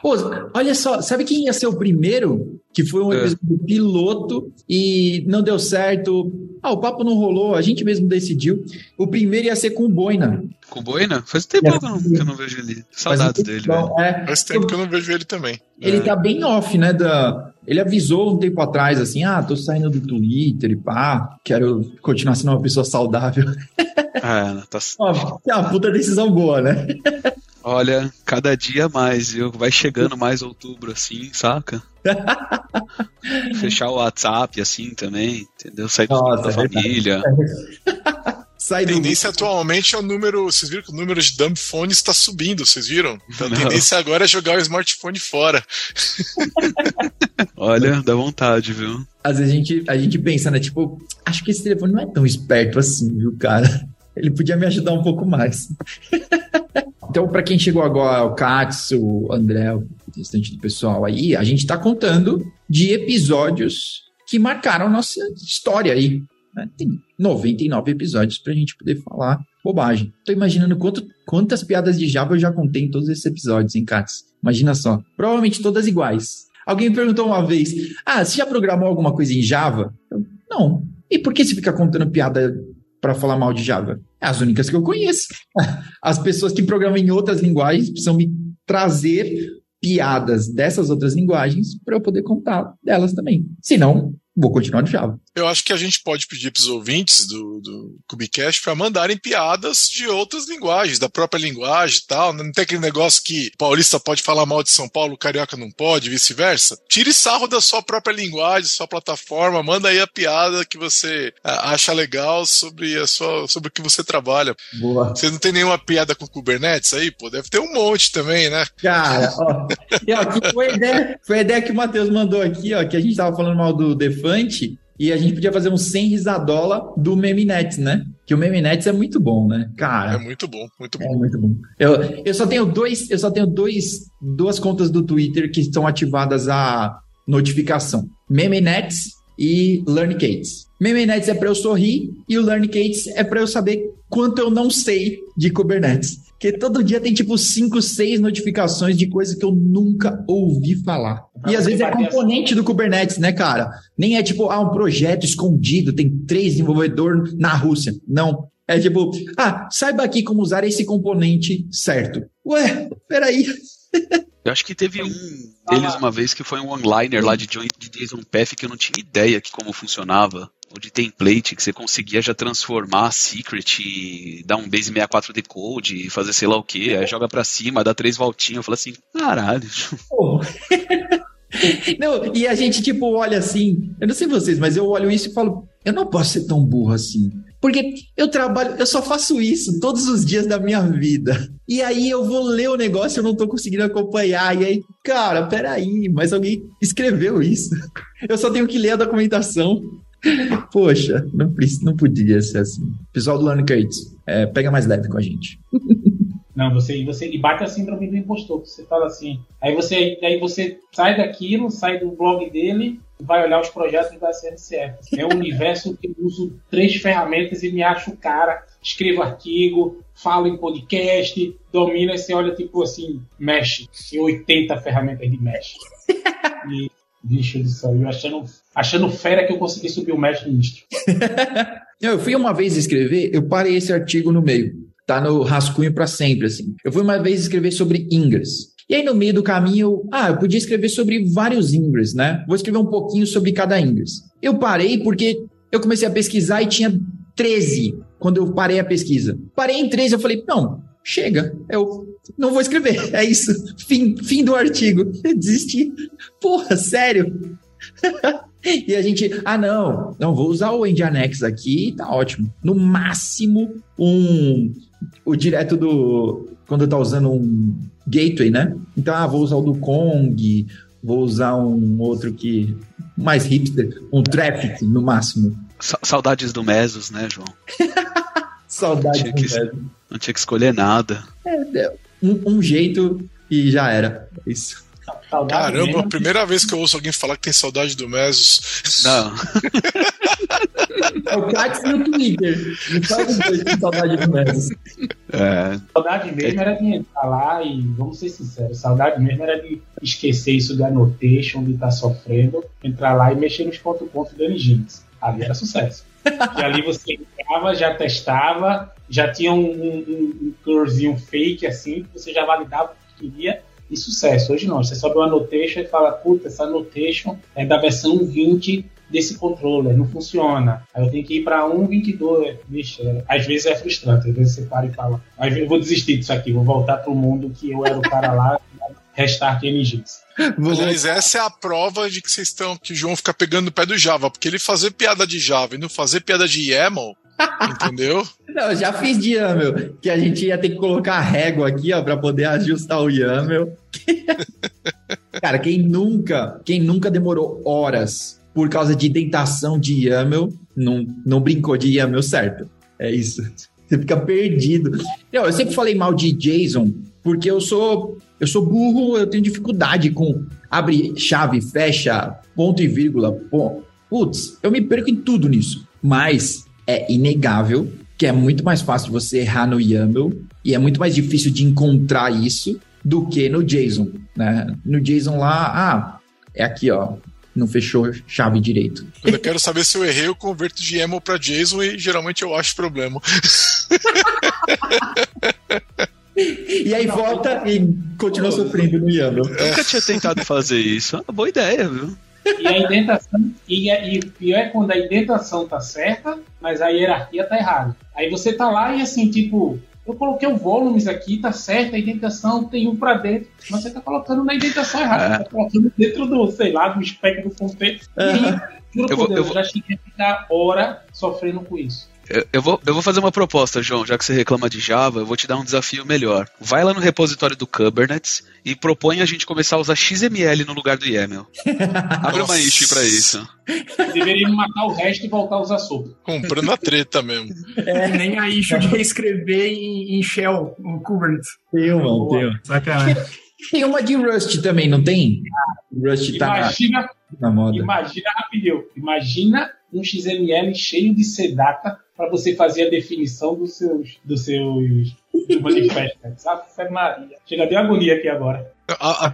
Ô, olha só, sabe quem ia ser o primeiro? Que foi um é. piloto e não deu certo. Ah, o papo não rolou, a gente mesmo decidiu. O primeiro ia ser com o Boina. Com o Boina? Faz tempo é. que, eu não, que eu não vejo ele. Saudades dele. É, Faz tempo que eu não vejo ele também. Ele é. tá bem off, né? Da, ele avisou um tempo atrás, assim, ah, tô saindo do Twitter e pá, quero continuar sendo uma pessoa saudável. É, tá... Ó, é uma puta decisão boa, né? Olha, cada dia mais, viu? Vai chegando mais outubro, assim, saca? Fechar o WhatsApp, assim, também, entendeu? Sair Nossa, da é família. Sai a tendência atualmente é o número. Vocês viram que o número de dumb phones está subindo, vocês viram? Então a Não. tendência agora é jogar o smartphone fora. Olha, dá vontade, viu? Às vezes a gente, a gente pensa, né? Tipo, acho que esse telefone não é tão esperto assim, viu, cara? Ele podia me ajudar um pouco mais. Então, para quem chegou agora, o Katsu, o André, o restante do pessoal aí, a gente está contando de episódios que marcaram nossa história aí. Né? Tem 99 episódios para a gente poder falar bobagem. Tô imaginando quanto, quantas piadas de Java eu já contei em todos esses episódios, hein, Katsu? Imagina só. Provavelmente todas iguais. Alguém me perguntou uma vez: Ah, você já programou alguma coisa em Java? Eu, não. E por que você fica contando piada para falar mal de Java? É as únicas que eu conheço. As pessoas que programam em outras linguagens precisam me trazer piadas dessas outras linguagens para eu poder contar delas também. Senão, vou continuar no Java. Eu acho que a gente pode pedir para os ouvintes do, do Cubicast para mandarem piadas de outras linguagens, da própria linguagem e tal. Não tem aquele negócio que paulista pode falar mal de São Paulo, carioca não pode, vice-versa. Tire sarro da sua própria linguagem, sua plataforma, manda aí a piada que você acha legal sobre, a sua, sobre o que você trabalha. Boa. Você não tem nenhuma piada com Kubernetes aí? Pô, deve ter um monte também, né? Cara, ó, e, ó foi, a ideia, foi a ideia que o Matheus mandou aqui, ó, que a gente tava falando mal do Defante e a gente podia fazer um 100 risadola do Meminets, né? Que o Meminets é muito bom, né? Cara. É muito bom, muito bom. É muito bom. Eu, eu só tenho dois, eu só tenho dois, duas contas do Twitter que estão ativadas a notificação. Meminets e LearnCates. Meminets é para eu sorrir e o LearnCates é para eu saber quanto eu não sei de Kubernetes. Porque todo dia tem tipo 5, 6 notificações de coisas que eu nunca ouvi falar. E às vezes é componente do Kubernetes, né, cara? Nem é tipo, ah, um projeto escondido, tem três desenvolvedores na Rússia. Não. É tipo, ah, saiba aqui como usar esse componente certo. Ué, peraí. Eu acho que teve um deles uma vez que foi um one-liner lá de Jason Path que eu não tinha ideia de como funcionava ou de template que você conseguia já transformar secret e dar um base 64 decode e fazer sei lá o que, aí joga pra cima, dá três voltinhas, eu falo assim, caralho. Não, e a gente, tipo, olha assim. Eu não sei vocês, mas eu olho isso e falo, eu não posso ser tão burro assim. Porque eu trabalho, eu só faço isso todos os dias da minha vida. E aí eu vou ler o negócio e eu não tô conseguindo acompanhar. E aí, cara, peraí, mas alguém escreveu isso. Eu só tenho que ler a documentação. Poxa, não, não podia ser assim. Pessoal do Learn Curtis, é, pega mais leve com a gente. Não, você, você e bate a síndrome do impostor, você fala assim. Aí você, aí você sai daquilo, sai do blog dele, vai olhar os projetos da CNCF. É um universo que eu uso três ferramentas e me acho o cara, escrevo artigo, falo em podcast, domina e você olha tipo assim, mexe. Tem 80 ferramentas de mexe. E, bicho do céu, eu achando, achando fera que eu consegui subir o mesh nisso. eu fui uma vez escrever, eu parei esse artigo no meio tá no rascunho para sempre, assim. Eu fui uma vez escrever sobre Ingress. E aí, no meio do caminho, ah, eu podia escrever sobre vários Ingress, né? Vou escrever um pouquinho sobre cada Ingress. Eu parei porque eu comecei a pesquisar e tinha 13 quando eu parei a pesquisa. Parei em 13, eu falei, não, chega, eu não vou escrever, é isso, fim, fim do artigo. Desisti. Porra, sério? e a gente, ah, não, não, vou usar o Nginx aqui, tá ótimo. No máximo, um o direto do. Quando tá usando um gateway, né? Então, ah, vou usar o do Kong, vou usar um outro que. Mais hipster, um Traffic no máximo. Saudades do Mesos, né, João? Saudades do Mesos. Não tinha que escolher nada. É, é, um, um jeito e já era. Isso. Caramba, mesmo. a primeira vez que eu ouço alguém falar que tem saudade do Mesos. Não. é o Cats no Twitter. Não sabe tem saudade do Mesos. É. Saudade mesmo era de entrar lá e, vamos ser sinceros, saudade mesmo era de esquecer isso do annotation, de estar tá sofrendo, entrar lá e mexer nos pontos-pontos do Engines. Ali era sucesso. E ali você entrava, já testava, já tinha um, um, um fake assim, que você já validava o que queria e sucesso. Hoje não, você sobe uma annotation e fala, puta, essa annotation é da versão 20 desse controller, não funciona. Aí eu tenho que ir para 1.22. Vixe, é, às vezes é frustrante, às vezes você para e fala, eu vou desistir disso aqui, vou voltar para o mundo que eu era o cara lá, restart NGs. Mas essa é a prova de que vocês estão, que o João fica pegando o pé do Java, porque ele fazer piada de Java e não fazer piada de YAML, entendeu? Não, eu já fiz de YAML, que a gente ia ter que colocar régua aqui, ó, para poder ajustar o YAML. Cara, quem nunca, quem nunca demorou horas por causa de dentação de YAML, não, não brincou de YAML certo. É isso. Você fica perdido. Não, eu sempre falei mal de JSON, porque eu sou eu sou burro, eu tenho dificuldade com abre chave, fecha, ponto e vírgula. Putz, eu me perco em tudo nisso. Mas é inegável que é muito mais fácil você errar no YAML e é muito mais difícil de encontrar isso do que no JSON, né? No JSON lá, ah, é aqui, ó, não fechou chave direito. Quando eu quero saber se eu errei, eu converto de YAML para JSON e geralmente eu acho problema. e aí volta e continua sofrendo no YAML. Eu nunca tinha tentado fazer isso. É uma boa ideia, viu? E a indentação, e, e pior é quando a indentação tá certa, mas a hierarquia tá errada. Aí você tá lá e assim, tipo, eu coloquei o volumes aqui, tá certo, a indentação tem um para dentro, mas você tá colocando na indentação errada, é. tá colocando dentro do, sei lá, do espectro do contexto. E, juro eu por Deus, vou... eu já cheguei a ficar hora sofrendo com isso. Eu, vou, eu vou fazer uma proposta, João, já que você reclama de Java, eu vou te dar um desafio melhor. Vai lá no repositório do Kubernetes e propõe a gente começar a usar XML no lugar do YAML. Abre uma issue pra isso. Deveríamos matar o resto e voltar a usar sopa. Comprando a treta mesmo. É, nem a issue de reescrever em, em Shell, no Kubernetes. Tem uma, tem uma. Sacanagem. Tem uma de Rust também, não tem? Rust tá imagina, na moda. Imagina, rapidinho, imagina um XML cheio de sedata para você fazer a definição dos seus, dos seus manifestos. Ave Maria. Chega de agonia aqui agora.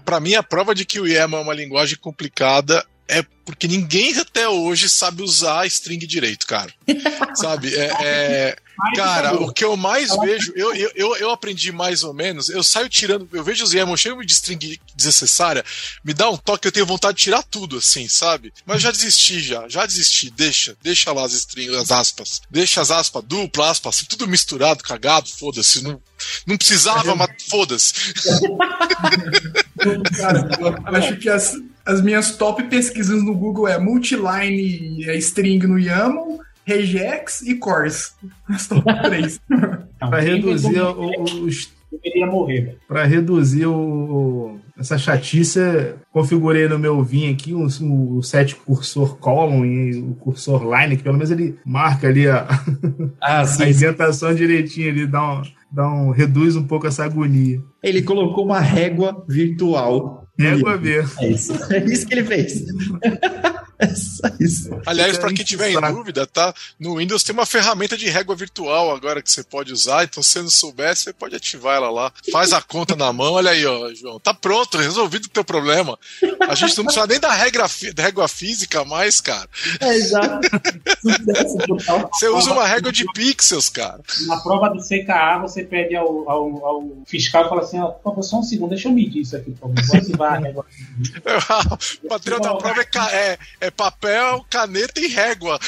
Para mim, a prova de que o YAML é uma linguagem complicada é porque ninguém até hoje sabe usar string direito, cara. sabe? É, é, cara, o que eu mais vejo, eu, eu, eu aprendi mais ou menos, eu saio tirando, eu vejo os YAML cheio de string desnecessária, me dá um toque, eu tenho vontade de tirar tudo, assim, sabe? Mas já desisti, já, já desisti, deixa, deixa lá as strings, as aspas, deixa as aspas dupla, aspas, tudo misturado, cagado, foda-se, não, não precisava, mas foda-se. Cara, acho que as As minhas top pesquisas no Google é multiline é string no YAML, regex e cores. As top 3. Para reduzir o, os deveria morrer, velho. Para reduzir o, essa chatice, configurei no meu Vim aqui o, o set cursor column e o cursor line, que pelo menos ele marca ali a, Ah, a sim. indentação direitinho ali, dá um, dá um, reduz um pouco essa agonia. Ele colocou uma régua virtual. Livro. ver. É isso. É isso que ele fez. É só isso. Aliás, para quem tiver em dúvida, tá? No Windows tem uma ferramenta de régua virtual agora que você pode usar, então se você não souber, você pode ativar ela lá. Faz a conta na mão, olha aí, ó, João. Tá pronto, resolvido o teu problema. A gente não precisa nem da regra, da régua física mais, cara. É total. Você usa uma régua de pixels, cara. Na prova do CKA, você pede ao, ao, ao fiscal e fala assim: ó, só um segundo, deixa eu medir isso aqui, por favor. Vou ativar a régua. O material da prova é, ca- é- é papel, caneta e régua.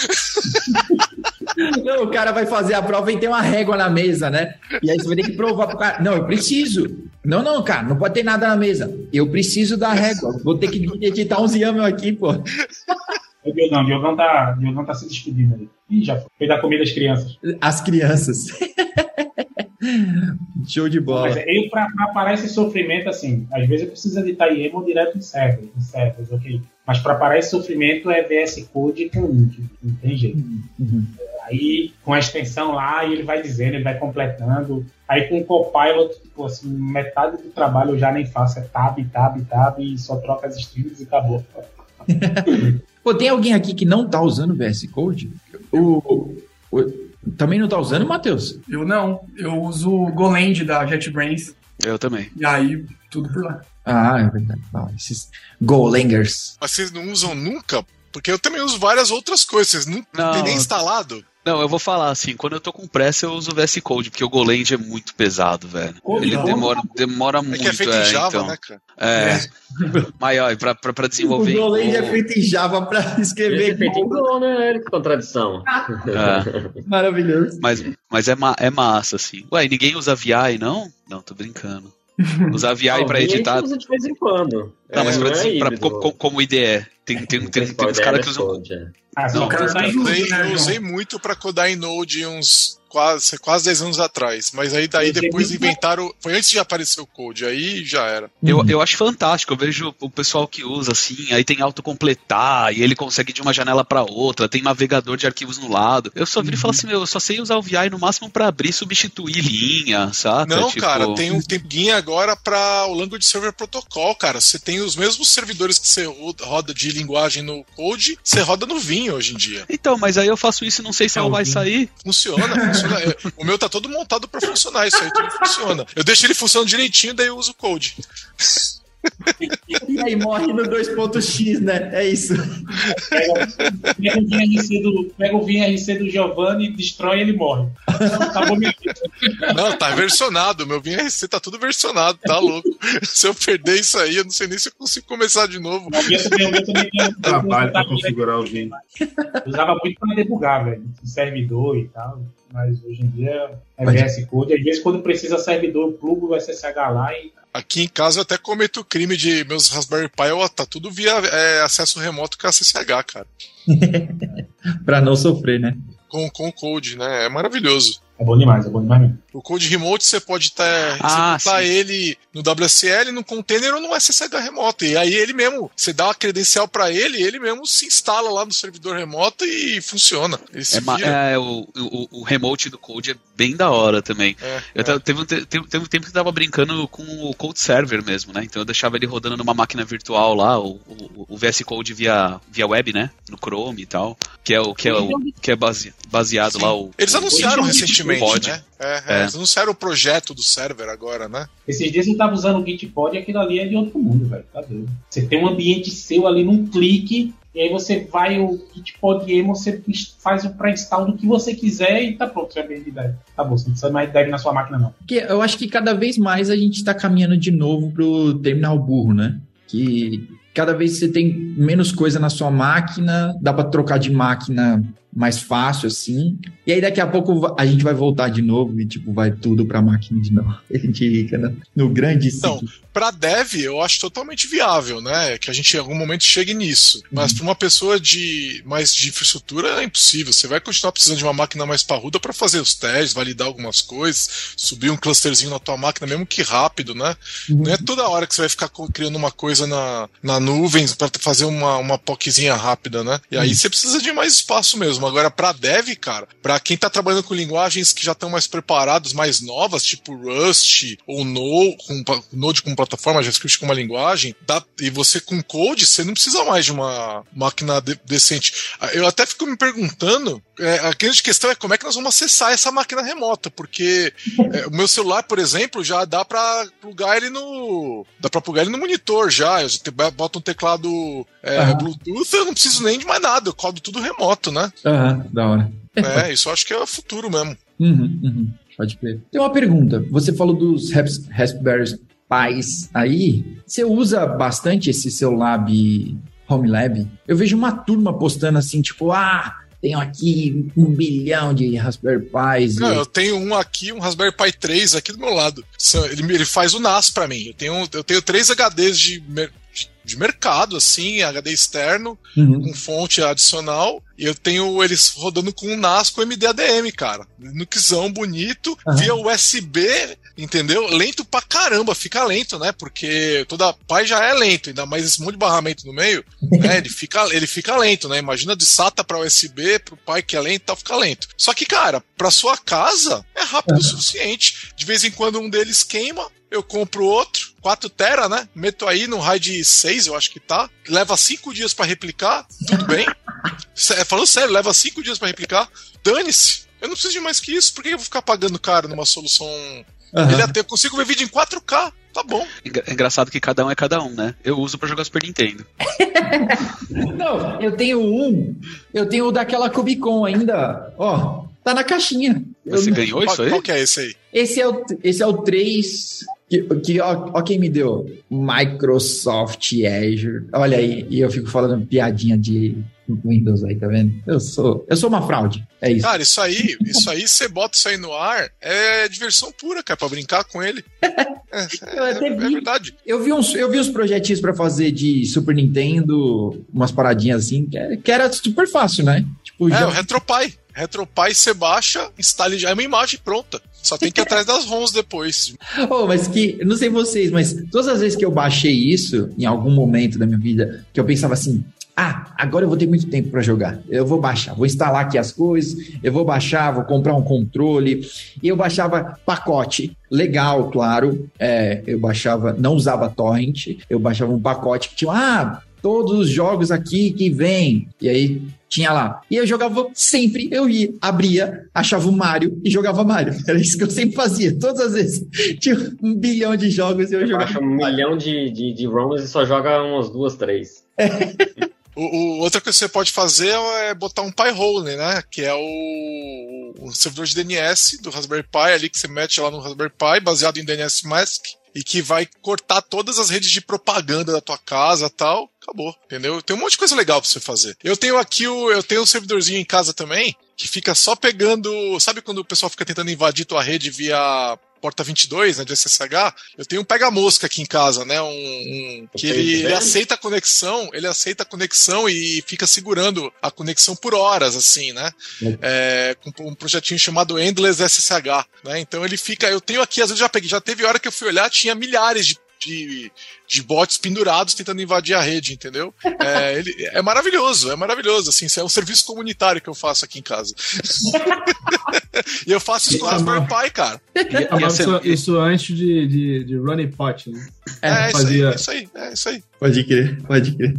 Não, o cara vai fazer a prova e tem uma régua na mesa, né? E aí você vai ter que provar pro cara. Não, eu preciso. Não, não, cara, não pode ter nada na mesa. Eu preciso da régua. Vou ter que editar uns YAML aqui, pô. O Diogão, o Diogão tá, o Diogão tá se despedindo ali. Ih, já foi. Foi dar comida às crianças. As crianças. Show de bola. Mas eu, pra, pra parar esse sofrimento, assim, às vezes eu preciso editar YAML direto em server, em servers, ok? Mas pra parar esse sofrimento é VS Code com int, não tem jeito. Uhum. Aí, com a extensão lá, e ele vai dizendo, ele vai completando. Aí com o Copilot, tipo assim, metade do trabalho eu já nem faço, é tab, tab, tab, e só troca as strings e acabou. Pô, tem alguém aqui que não tá usando VS Code? O, o- também não tá usando, Matheus? Eu não. Eu uso o Goland da JetBrains. Eu também. E aí, tudo por lá. Ah, é verdade. Não, esses Golangers. Mas vocês não usam nunca? Porque eu também uso várias outras coisas. Vocês não, Não. tem nem instalado? Não, eu vou falar assim, quando eu tô com pressa eu uso o VS Code, porque o Goland é muito pesado, velho. Code Ele não. demora, demora É muito, que é feito em Java, então. né, cara? É. Mas, ó, pra, pra, pra desenvolver. o Golang em é feito em Java pra escrever. ser feito em Go, né? Que contradição. É, Maravilhoso. mas mas é, ma- é massa, assim. Ué, e ninguém usa VI, não? Não, tô brincando. Usar VI pra Alguém editar. usa de vez em quando. Não, mas É, pra, não é pra- híbrido. como, como- IDE. Tem, tem, tem, tem, uns caras que usam. É. Ah, Não, né, eu usei muito para codar em Node uns quase, quase 10 anos atrás. Mas aí daí depois inventaram. Foi antes de aparecer o Code, aí já era. Eu, eu acho fantástico, eu vejo o pessoal que usa assim, aí tem autocompletar, e ele consegue de uma janela pra outra, tem navegador de arquivos no lado. Eu só viro e falo assim, meu, eu só sei usar o VI no máximo pra abrir e substituir linha, sabe? Não, Tipo, cara, tem um tem guia agora para o Language Server Protocol, cara. Você tem os mesmos servidores que você ro- roda de linguagem no Code, você roda no Vim hoje em dia. Então, mas aí eu faço isso e não sei se ela vai sair. Funciona, funciona. O meu tá todo montado para funcionar, isso aí tudo funciona. Eu deixo ele funcionando direitinho, daí eu uso o Code. E aí morre no 2.x, né? É isso. Pega, pega o VRC do, pega o VRC do Giovanni, destrói e ele morre. Acabou minha vida. Não, tá versionado. Meu VRC tá tudo versionado, tá louco. Se eu perder isso aí, eu não sei nem se eu consigo começar de novo. O meu também, Trabalho pra configurar o Vim. Usava muito para debugar, velho. Servidor e tal. Mas hoje em dia é VS Code. Às vezes, quando precisa servidor, plugo o SSH lá e. Aqui em casa eu até cometo o crime de meus Raspberry Pi, ó, tá tudo via é, acesso remoto com a SSH, cara. pra não sofrer, né? Com, com o Code, né? É maravilhoso. É bom demais, é bom demais mesmo. O Code Remote você pode tá, Ah, executar sim. ele no WSL, no container ou no SSH remoto. E aí ele mesmo, você dá uma credencial pra ele, ele mesmo se instala lá no servidor remoto e funciona. Ele se É, é, o, o, o remote do Code é bem da hora também. É, Eu tava- teve, um te- teve, teve um tempo que eu tava brincando com o Code Server mesmo, né? Então eu deixava ele rodando numa máquina virtual lá, o, o, o VS Code via, via web, né? No Chrome e tal. Que é o que é, o, que é base- baseado lá o. Eles o- anunciaram recentemente, né? É, é, É. Eles anunciaram o projeto do server agora, né? Esses dias eu tava usando o Gitpod e aquilo ali é de outro mundo, velho. Tá doido. Você tem um ambiente seu ali num clique, e aí você vai o Gitpod Emo, você faz o pré-install do que você quiser e tá pronto, já vem de dev. Acabou, você não precisa mais de dev na sua máquina, não. Porque eu acho que cada vez mais a gente está caminhando de novo pro terminal burro, né? Que cada vez você tem menos coisa na sua máquina, dá para trocar de máquina mais fácil, assim. E aí daqui a pouco a gente vai voltar de novo e, tipo, vai tudo pra máquina de novo. A gente fica no, grande Então, ciclo. para dev, eu acho totalmente viável, né? Que a gente em algum momento chegue nisso. Mas para uma pessoa de mais de infraestrutura é impossível. Você vai continuar precisando de uma máquina mais parruda para fazer os testes, validar algumas coisas, subir um clusterzinho na tua máquina, mesmo que rápido, né? Não é toda hora que você vai ficar criando uma coisa na, na nuvem para fazer uma, uma POCzinha rápida, né? E aí você precisa de mais espaço mesmo. Agora, para dev, cara, para quem tá trabalhando com linguagens que já estão mais preparados, mais novas, tipo Rust ou No, com, Node como plataforma, JavaScript como uma linguagem, dá- e você com Code, você não precisa mais de uma máquina de- decente. Ah, Eu até fico me perguntando, é, a grande questão é como é que nós vamos acessar essa máquina remota, porque é, o meu celular, por exemplo, já dá pra plugar ele no. dá pra plugar ele no monitor já. Eu te- boto um teclado é, Aham. Bluetooth, eu não preciso nem de mais nada, eu codo tudo remoto, né? Aham, da hora. É, isso eu acho que é o futuro mesmo. Uhum, uhum, pode crer. Tem uma pergunta. Você falou dos Rasp- Raspberry Pis aí. Você usa bastante esse seu Lab Home Lab? Eu vejo uma turma postando assim, tipo, ah, tenho aqui um bilhão de Raspberry Pis. e- Não, eu tenho um aqui, um Raspberry Pi 3 aqui do meu lado. Ele, ele faz o NAS pra mim. Eu tenho, eu tenho três HDs de, de mercado, assim, HD externo, Uhum. com fonte adicional. E eu tenho eles rodando com um NAS com MDADM, cara. Nukezão bonito, Aham. via USB, entendeu? Lento pra caramba, fica lento, né? Porque toda Pi já é lento, ainda mais esse monte de barramento no meio, né? Ele fica, ele fica lento, né? Imagina de SATA pra USB, pro Pi que é lento, tal, fica lento. Só que, cara, pra sua casa é rápido o suficiente. De vez em quando um deles queima, eu compro outro, 4 tera, né? Meto aí no RAID 6, eu acho que tá. Leva 5 dias pra replicar, tudo bem. Falando sério, leva 5 dias pra replicar. Dane-se. Eu não preciso de mais que isso. Por que eu vou ficar pagando caro numa solução. Aham. Ele até eu consigo ver vídeo em 4K. Tá bom. É engraçado que cada um é cada um, né? Eu uso pra jogar Super Nintendo. Não, eu tenho um. Eu tenho o daquela Cubicon ainda. Ó, tá na caixinha. Eu Você não- ganhou isso aí? qual que é esse aí? Esse é o, esse é o 3 que, que ó, ó quem me deu. Microsoft Azure. Olha aí, e eu fico falando piadinha de Windows aí, tá vendo? Eu sou, eu sou uma fraude. É isso. Cara, isso aí, isso aí, você bota isso aí no ar, é diversão pura, cara, pra brincar com ele. É, Eu é, é vi. verdade. Eu vi uns, eu vi uns projetinhos pra fazer de Super Nintendo, umas paradinhas assim, que era, que era super fácil, né? Tipo, É, já- o RetroPie. RetroPie você baixa, instala e já é uma imagem pronta. Só tem que ir atrás das ROMs depois. Oh, mas que, não sei vocês, mas todas as vezes que eu baixei isso, em algum momento da minha vida, que eu pensava assim, ah, agora eu vou ter muito tempo para jogar. Eu vou baixar, vou instalar aqui as coisas, eu vou baixar, vou comprar um controle. E eu baixava pacote, legal, claro. É, eu baixava, não usava torrent, eu baixava um pacote que tinha, ah, todos os jogos aqui que vem. E aí tinha lá. E eu jogava sempre, eu ia, abria, achava o Mario e jogava Mario. Era isso que eu sempre fazia, todas as vezes. Tinha um bilhão de jogos e eu jogava. Baixa um milhão de, de, de ROMs e só joga umas duas, três. O, o- outra coisa que você pode fazer é botar um Pi-hole, né? Que é o, o servidor de DNS do Raspberry Pi ali que você mete lá no Raspberry Pi, baseado em DNS Mask, e que vai cortar todas as redes de propaganda da tua casa tal. Acabou, entendeu? Tem um monte de coisa legal pra você fazer. Eu tenho aqui o. Eu tenho um servidorzinho em casa também, que fica só pegando. Sabe quando o pessoal fica tentando invadir tua rede via porta 22, né, de SSH, eu tenho um pega-mosca aqui em casa, né, um, um- que ele, ele aceita a conexão, ele aceita a conexão e fica segurando a conexão por horas, assim, né, é, com um projetinho chamado Endless SSH, né, então ele fica, eu tenho aqui, às vezes já peguei, já teve hora que eu fui olhar, tinha milhares de de, de bots pendurados tentando invadir a rede, entendeu? É, ele, é maravilhoso, é maravilhoso, assim, isso é um serviço comunitário que eu faço aqui em casa. e eu faço isso com o Raspberry Pi, cara. Chamava ser- isso, antes de, de, de Running Pot, né? É, isso aí, fazia- é isso aí, é isso aí. Pode crer, pode crer.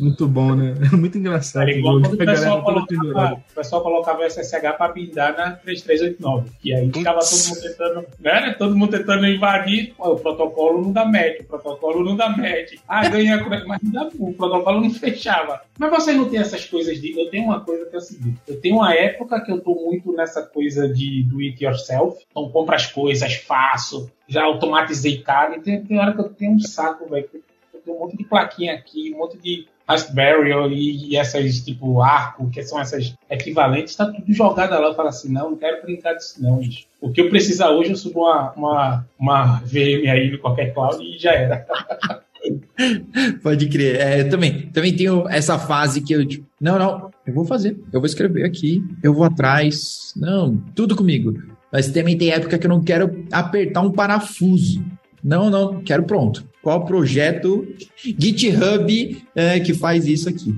Muito bom, né? Muito engraçado. Era igual quando o pessoal colocava, o pessoal colocava o SSH para pindar na 3389. E aí ficava todo mundo tentando, né? Todo mundo tentando invadir. O protocolo não dá match, o protocolo não dá match. Ah, ganha, mas não dá, o não fechava. Mas você não tem essas coisas de. Eu tenho uma coisa que é o seguinte: eu tenho uma época que eu tô muito nessa coisa de do it yourself. Então compro as coisas, faço, já automatizei cara. E tem, tem hora que eu tenho um saco, velho. Eu tem um monte de plaquinha aqui, um monte de Raspberry e, e essas, tipo, arco, que são essas equivalentes, tá tudo jogado lá. Eu falo assim, não, não quero brincar disso não, gente. O que eu precisar hoje, eu subo uma, uma, uma VM aí no qualquer cloud e já era. Pode crer. É, também, também tenho essa fase que eu, tipo, não, não, eu vou fazer, eu vou escrever aqui, eu vou atrás, não, tudo comigo. Mas também tem época que eu não quero apertar um parafuso. Não, não, quero pronto. Qual projeto GitHub é, que faz isso aqui?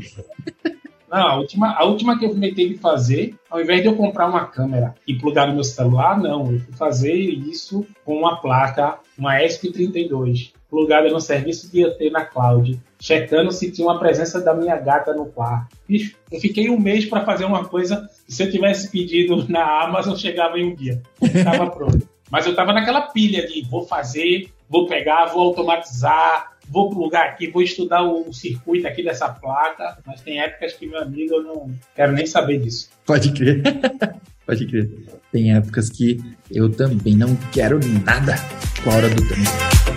Não, a última, a última que eu comecei de fazer, ao invés de eu comprar uma câmera e plugar no meu celular, não, eu fui fazer isso com uma placa, uma ESP32, plugada no serviço de IoT na cloud, checando se tinha uma presença da minha gata no quarto. Bicho, eu fiquei um mês para fazer uma coisa que se eu tivesse pedido na Amazon, chegava em um dia. Estava pronto. Mas eu estava naquela pilha de vou fazer, vou pegar, vou automatizar, vou plugar aqui, vou estudar o circuito aqui dessa placa, mas tem épocas que, meu amigo, eu não quero nem saber disso. Pode crer. Pode crer. Tem épocas que eu também não quero nada com a hora do tempo.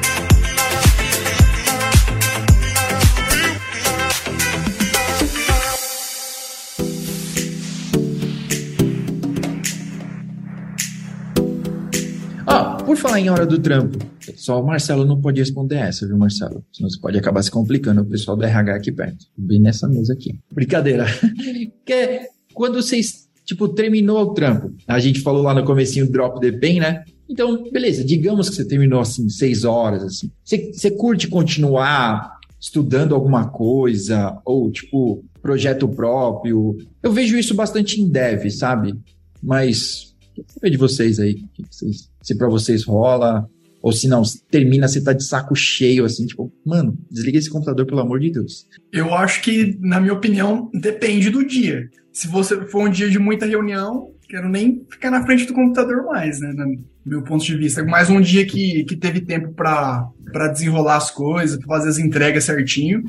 Falar em hora do trampo, só o Marcelo não pode responder essa, viu, Marcelo? Senão você pode acabar se complicando, o pessoal do RH aqui perto. Bem nessa mesa aqui. Brincadeira. que quando vocês, tipo, terminou o trampo, a gente falou lá no comecinho drop the pen, né? Então, beleza, digamos que você terminou assim, seis horas, assim. Você, você curte continuar estudando alguma coisa, ou tipo, projeto próprio? Eu vejo isso bastante em dev, sabe? Mas saber de vocês aí, vocês, se para vocês rola, ou se não, termina, você tá de saco cheio, assim, tipo, mano, desliga esse computador, pelo amor de Deus. Eu acho que, na minha opinião, depende do dia. Se você for um dia de muita reunião, quero nem ficar na frente do computador mais, né? No meu ponto de vista. Mais um dia que, que teve tempo para desenrolar as coisas, pra fazer as entregas certinho.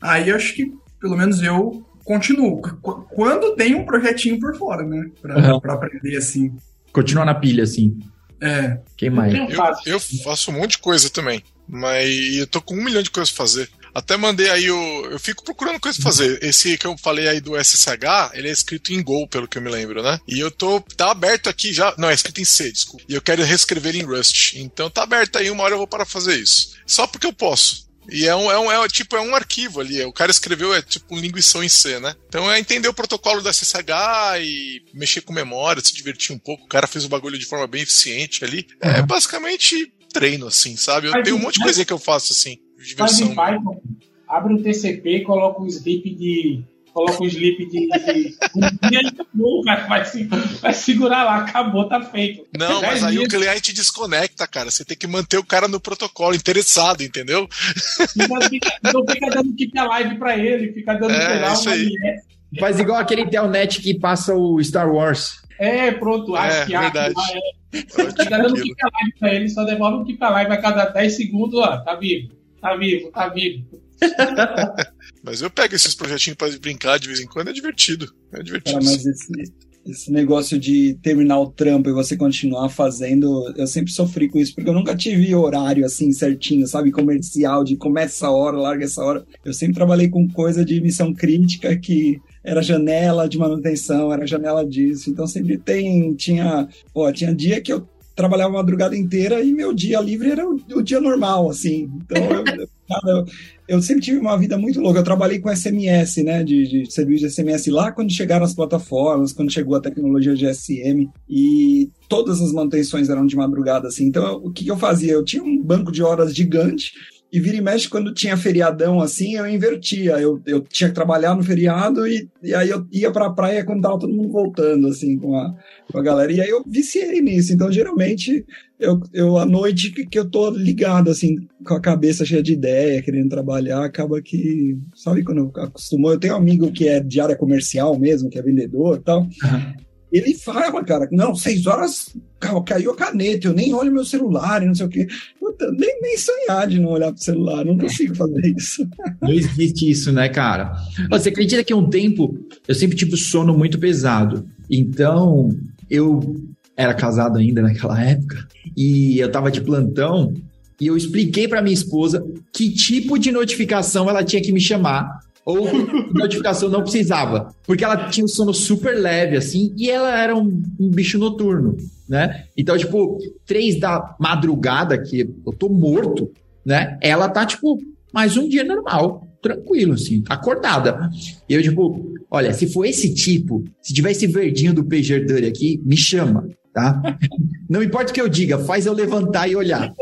Aí acho que, pelo menos eu, continuo. Quando tem um projetinho por fora, né? Pra, uhum. pra aprender assim. Continua na pilha, assim. É. Quem mais? Eu, eu, faço um monte de coisa também. Mas eu tô com um milhão de coisas pra fazer. Até mandei aí o. Eu fico procurando coisa pra fazer. Esse que eu falei aí do SSH, ele é escrito em Go, pelo que eu me lembro, né? E eu tô. Tá aberto aqui já. Não, é escrito em C, desculpa. E eu quero reescrever em Rust. Então tá aberto aí, uma hora eu vou para fazer isso. Só porque eu posso. E é um, é um, é tipo, é um arquivo ali. O cara escreveu, é tipo um linguição em C, né? Então é entender o protocolo da SSH e mexer com memória, se divertir um pouco. O cara fez o bagulho de forma bem eficiente ali. É uhum. É basicamente treino, assim, sabe? Eu Mas, tenho um monte de coisa que eu faço assim, de diversão. Python, abre um TCP, coloca um sleep de coloca um slip de. de um cara, vai, se, vai segurar lá, acabou, tá feito. Não, mas aí o cliente desconecta, cara. Você tem que manter o cara no protocolo, interessado, entendeu? Não fica, dando keep live pra ele, fica dando é, isso aí. Faz igual aquele Telnet que passa o Star Wars. É, pronto, acho é, que verdade. É. Fica dando keep live pra ele, só demora um keep live a cada 10 segundos, ó, tá vivo, tá vivo, tá vivo. mas eu pego esses projetinhos para brincar de vez em quando, é divertido. É divertido. mas esse, esse negócio de terminar o trampo e você continuar fazendo, eu sempre sofri com isso, porque eu nunca tive horário assim certinho, sabe? Comercial, de começa essa hora, larga essa hora. Eu sempre trabalhei com coisa de missão crítica que era janela de manutenção, era janela disso. Então sempre tem, tinha, pô, tinha dia que eu trabalhava a madrugada inteira e meu dia livre era o, o dia normal, assim. Então eu, eu, eu, sempre tive uma vida muito louca. Eu trabalhei com SMS, né, de, de serviço de SMS lá quando chegaram as plataformas, quando chegou a tecnologia de SM e todas as manutenções eram de madrugada, assim. Então o que eu fazia? Eu tinha um banco de horas gigante e vira e mexe, quando tinha feriadão assim, eu invertia. Eu, eu tinha que trabalhar no feriado e, e aí eu ia pra praia quando tava todo mundo voltando, assim, com a, com a galera. E aí eu viciei nisso. Então, geralmente, eu, eu à noite que, que eu tô ligado, assim, com a cabeça cheia de ideia, querendo trabalhar, acaba que, sabe, quando acostumou. Eu tenho um amigo que é de área comercial mesmo, que é vendedor e tal. Uhum. Ele fala, cara, não, seis horas caiu a caneta, eu nem olho meu celular e não sei o quê. Puta, nem, nem sonhar de não olhar pro celular, não consigo fazer isso. Não existe isso, né, cara? Você acredita que um tempo eu sempre tive sono muito pesado. Então, eu era casado ainda naquela época e eu tava de plantão e eu expliquei para minha esposa que tipo de notificação ela tinha que me chamar ou notificação não precisava, porque ela tinha um sono super leve assim e ela era um, um bicho noturno, né? Então, tipo, três da madrugada que eu tô morto, né? Ela tá tipo mais um dia normal, tranquilo assim, acordada. E eu tipo, olha, se for esse tipo, se tiver esse verdinho do pager dele aqui, me chama, tá? Não importa o que eu diga, faz eu levantar e olhar.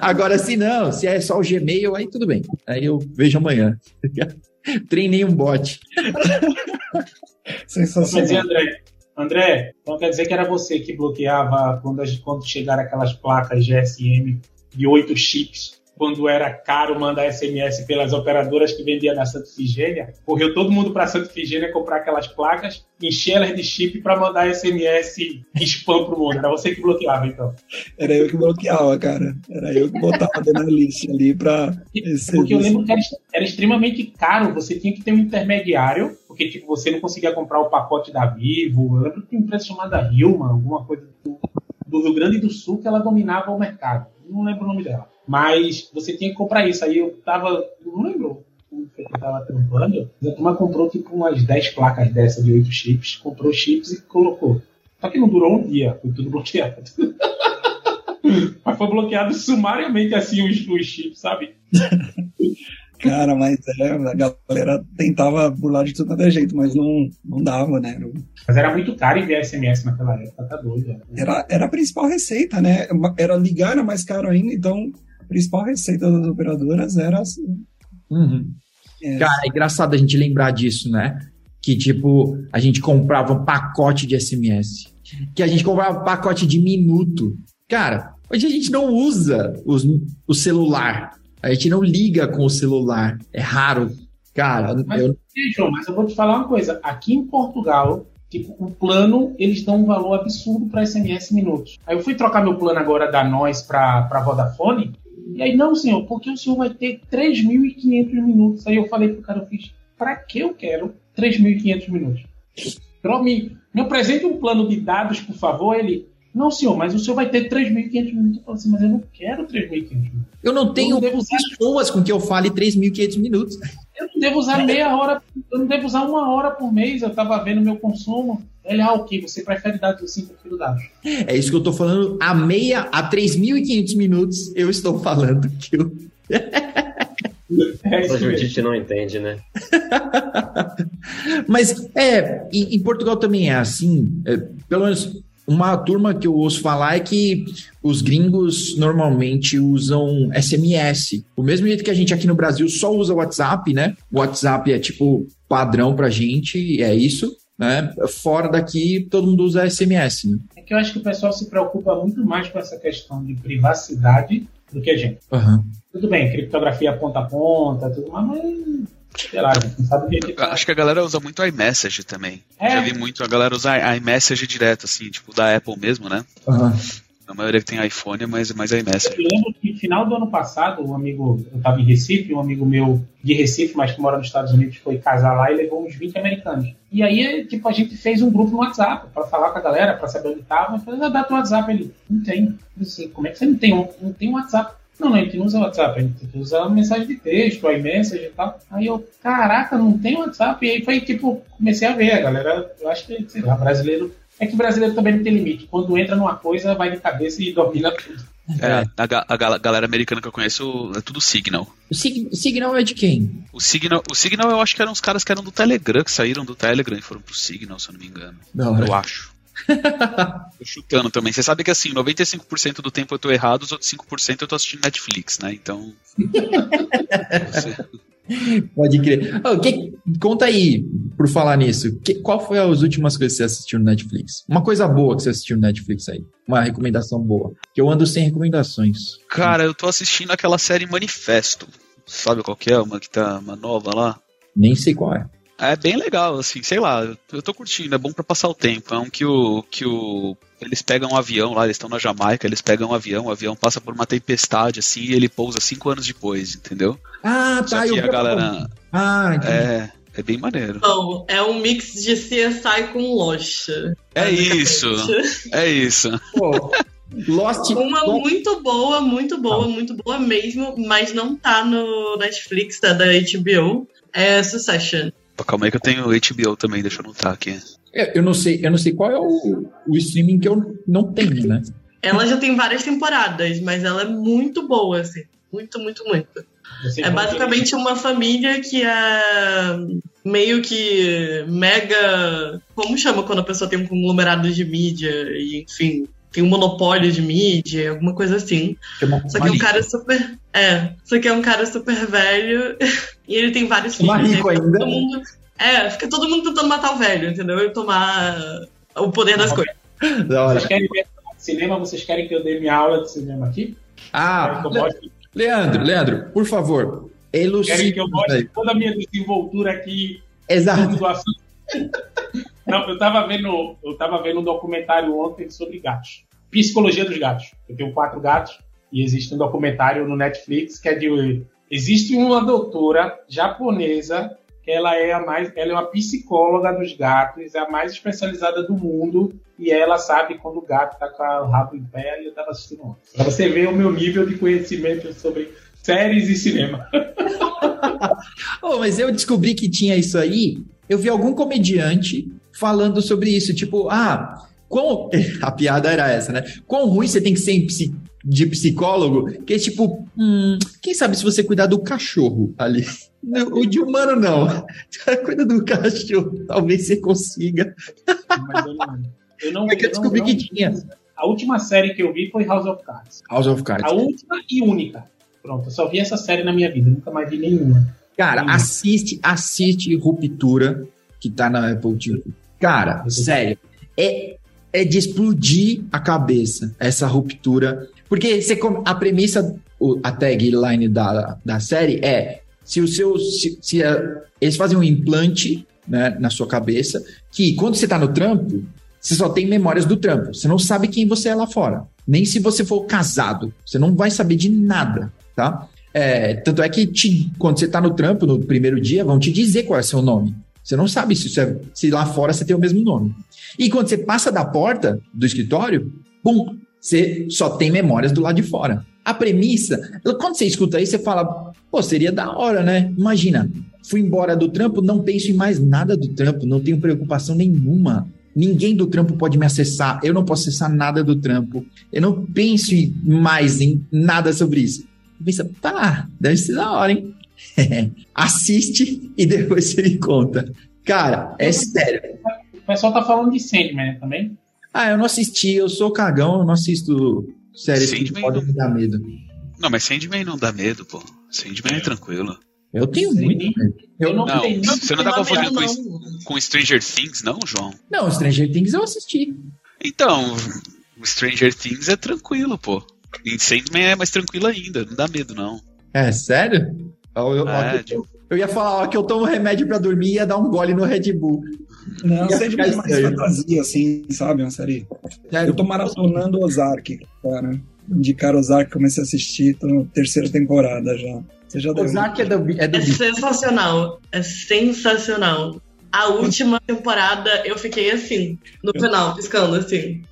Agora, se não, se é só o Gmail, aí tudo bem. Aí eu vejo amanhã. Treinei um bot. Sensacional. Mas, André, André, então quer dizer que era você que bloqueava quando, quando chegaram aquelas placas GSM de oito chips quando era caro mandar SMS pelas operadoras que vendiam na Santa Figênia, correu todo mundo para Santa Figênia comprar aquelas placas, encher elas de chip para mandar SMS spam pro mundo. Era você que bloqueava, então. Era eu que bloqueava, cara. Era eu que botava na lista ali para Porque eu lembro que era, era extremamente caro, você tinha que ter um intermediário, porque tipo, você não conseguia comprar o pacote da Vivo. Eu lembro que tinha uma empresa chamada Hilma, alguma coisa do, do Rio Grande do Sul, que ela dominava o mercado. Não lembro o nome dela. Mas você tinha que comprar isso. Aí eu tava. Não lembro que eu tava trampando. A turma comprou tipo umas 10 placas dessa de 8 chips, comprou chips e colocou. Só que não durou um dia, foi tudo bloqueado. mas foi bloqueado sumariamente assim os, os chips, sabe? Cara, mas é, a galera tentava burlar de tudo quanto jeito, mas não, não dava, né? Mas era muito caro enviar SMS naquela época, tá doido. Né? Era, era a principal receita, né? Era ligar, era mais caro ainda, então principal receita das operadoras era assim. Uhum. É. Cara, é engraçado a gente lembrar disso, né? Que, tipo, a gente comprava um pacote de SMS. Que a gente comprava um pacote de minuto. Cara, hoje a gente não usa os, o celular. A gente não liga com o celular. É raro. Cara, mas, eu... João, mas eu vou te falar uma coisa. Aqui em Portugal, Tipo, o plano, eles dão um valor absurdo para SMS minutos. Aí eu fui trocar meu plano agora da Nós para Vodafone. E aí, não, senhor, porque o senhor vai ter 3.500 minutos. Aí eu falei pro cara, eu fiz, pra que eu quero 3.500 minutos? Me, me apresente um plano de dados, por favor. Ele, não, senhor, mas o senhor vai ter 3.500 minutos. Eu falei assim, mas eu não quero 3.500 minutos. Eu não tenho eu não pessoas com que eu fale 3.500 minutos. Eu não devo usar meia hora, eu não devo usar uma hora por mês. Eu tava vendo meu consumo. Ele, ah, ok, você prefere dados assim, prefiro dados. É isso que eu tô falando. A meia, a 3.500 minutos, eu estou falando que eu... É a Judite não entende, né? Mas é, em, em, Portugal também é assim. É, pelo menos uma turma que eu ouço falar é que os gringos normalmente usam SMS. O mesmo jeito que a gente aqui no Brasil só usa WhatsApp, né? O WhatsApp é tipo padrão pra gente, é isso. Né? Fora daqui, todo mundo usa SMS. Né? É que eu acho que o pessoal se preocupa muito mais com essa questão de privacidade do que a gente. Uhum. Tudo bem, criptografia ponta a ponta, tudo mais, mas sei lá, não sabe o que, Acho que a galera usa muito iMessage também. É. Já vi muito a galera usar iMessage direto, assim, tipo da Apple mesmo, né? Uhum. A maioria tem iPhone é mais, mais iMessage. Eu lembro que no final do ano passado, um amigo, eu estava em Recife, um amigo meu de Recife, mas que mora nos Estados Unidos, foi casar lá e levou uns 20 americanos. E aí, tipo, a gente fez um grupo no WhatsApp para falar com a galera, para saber onde estava. Eu falei, ah, dá teu WhatsApp. Ele, não tem. Assim, como é que você não tem um, não tem WhatsApp? Não, não, a gente não usa WhatsApp, a gente usa mensagem de texto, iMessage e tal. Aí eu, caraca, não tem WhatsApp. E aí foi tipo, comecei a ver, a galera, eu acho que, sei lá, brasileiro é que o brasileiro também não tem limite. Quando entra numa coisa, vai de cabeça e domina tudo. É, a, a, galera americana que eu conheço é tudo Signal. O, Sig, Signal é de quem? O Signal, o Signal eu acho que eram os caras que eram do Telegram, que saíram do Telegram e foram pro Signal, se eu não me engano. Não, eu acho. tô chutando também. Você sabe que assim, 95% do tempo eu tô errado, os outros 5% eu tô assistindo Netflix, né? Então. você... Pode crer. Oh, que, conta aí, por falar nisso, que, qual foi as últimas coisas que você assistiu no Netflix? Uma coisa boa que você assistiu no Netflix aí. Uma recomendação boa. Que eu ando sem recomendações. Cara, eu tô assistindo aquela série Manifesto. Sabe qual que é? Uma que tá uma nova lá? Nem sei qual é. É bem legal, assim, sei lá, eu tô curtindo, é bom para passar o tempo. É um que o. que o. Eles pegam um avião lá, eles estão na Jamaica, eles pegam um avião, o avião passa por uma tempestade, assim, e ele pousa cinco anos depois, entendeu? Ah, tá. Só que a galera. Ah, entendi. É, é bem maneiro. Não, é um mix de CSI com Lost. É isso, é isso. Pô, Lost. Uma Lost- muito boa, muito boa, muito boa mesmo, mas não tá no Netflix, tá da HBO. É Succession. Pô, Calma aí que eu tenho HBO também, deixa eu anotar aqui. É, Eu não sei, eu não sei qual é o, o streaming que eu não tenho, né? Ela já tem várias temporadas, mas ela é muito boa, assim. Muito, muito, muito. É basicamente uma família que é meio que mega. Como chama quando a pessoa tem um conglomerado de mídia e, enfim, tem um monopólio de mídia, alguma coisa assim. Só que é um cara super. É, só que é um cara super velho e ele tem vários filhos. rico aí fica ainda. todo mundo- é, fica todo mundo tentando matar o velho, entendeu? E tomar o poder das coisas. Da hora. Vocês querem ver cinema? Vocês querem que eu dê minha aula de cinema aqui? Querem Ah, mostre, Leandro, Leandro, por favor, querem elucide. que eu mostre toda a minha desenvoltura aqui Exato. Não, eu tava vendo, eu tava vendo um documentário ontem sobre gatos. Psicologia dos gatos. Eu tenho quatro gatos e existe um documentário no Netflix que é de existe uma doutora japonesa ela é a mais, ela é uma psicóloga dos gatos, é a mais especializada do mundo e ela sabe quando o gato tá com o rabo em pé e eu tava assistindo ontem. Pra você ver o meu nível de conhecimento sobre séries e cinema. Oh, mas eu descobri que tinha isso aí. Eu vi algum comediante falando sobre isso. Tipo, ah, quão. A piada era essa, né? Quão ruim você tem que ser em de psicólogo, que é tipo, hum, quem sabe se você cuidar do cachorro ali. Não, O de humano não. Cuida do cachorro, talvez você consiga. Mas eu não, eu não, É que eu descobri não- que tinha. A última série que eu vi foi House of Cards. House of Cards. A última e única. Pronto, eu só vi essa série na minha vida, nunca mais vi nenhuma. Cara, Hum. assiste, assiste Ruptura, que tá na Apple TV. Cara, sério, é, é de explodir a cabeça essa ruptura. Porque você, a premissa, a tagline da, da série é: se o seu. Se, se a- eles fazem um implante né, na sua cabeça, que quando você tá no trampo, você só tem memórias do trampo. Você não sabe quem você é lá fora. Nem se você for casado. Você não vai saber de nada, tá? É, tanto é que te- quando você tá no trampo, no primeiro dia, vão te dizer qual é o seu nome. Você não sabe se, é- se lá fora você tem o mesmo nome. E quando você passa da porta do escritório, pum, você só tem memórias do lado de fora. A premissa, quando você escuta isso, você fala, pô, seria da hora, né? Imagina, fui embora do trampo, não penso em mais nada do trampo, não tenho preocupação nenhuma. Ninguém do trampo pode me acessar, eu não posso acessar nada do trampo. Eu não penso em- mais em nada sobre isso. Você pensa, tá, deve ser da hora, hein? Assiste e depois você me conta. Cara, é sério. O pessoal tá falando de Sandman também. Ah, eu não assisti, eu sou cagão, eu não assisto séries que Sandman podem me dar medo. Não, mas Sandman não dá medo, pô. Sandman é tranquilo. Eu tenho Sim. muito medo. Eu não, Não, tenho você não tá Não, confundindo com, não. com Stranger Things, não, João? Não, Stranger Things eu assisti. Então, o Stranger Things é tranquilo, pô. E Sandman é mais tranquilo ainda, não dá medo, não. É, sério? Eu, eu- É, eu- eu ia falar ó, que eu tomo remédio pra dormir e ia dar um gole no Red Bull. Não, Ia de ficar mais estranho. fantasia, assim, sabe? Uma série. Sério. Eu tô maratonando Ozark, cara. Indicaram Ozark, comecei a assistir, tô na terceira temporada já. Você já deu. Ozark é do, é do É sensacional. É sensacional. A última temporada eu fiquei assim, no final, piscando assim.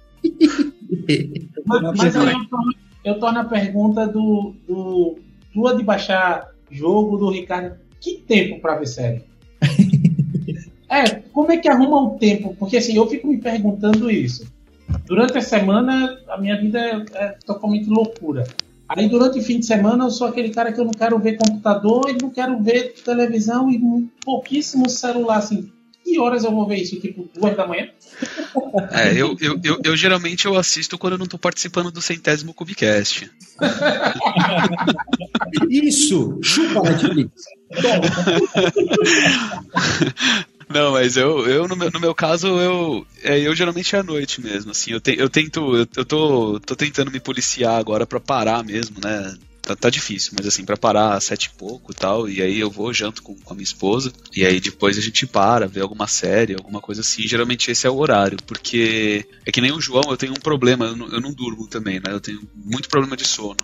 Na Mas aí eu torno, eu torno a pergunta do, do tua de baixar jogo do Ricardo. Que tempo pra ver série? É, como é que arruma o tempo? Porque assim, eu fico me perguntando isso. Durante a semana, a minha vida é, é totalmente loucura. Aí durante o fim de semana eu sou aquele cara que eu não quero ver computador e não quero ver televisão e pouquíssimo celular, assim. Que horas eu vou ver isso? Tipo, duas da manhã? É, eu, eu, eu, eu geralmente eu assisto quando eu não tô participando do centésimo Cubicast. Isso! Chupa Netflix. Não, mas eu, eu no, meu, no meu caso, eu, é, eu geralmente é à noite mesmo, assim, eu, te, eu tento, eu, eu tô, tô tentando me policiar agora pra parar mesmo, né, tá, tá difícil, mas assim, pra parar às sete e pouco e tal, e aí eu vou, janto com, com a minha esposa, e aí depois a gente para, vê alguma série, alguma coisa assim, geralmente esse é o horário, porque é que nem o João, eu tenho um problema, eu não, eu não durmo também, né, eu tenho muito problema de sono,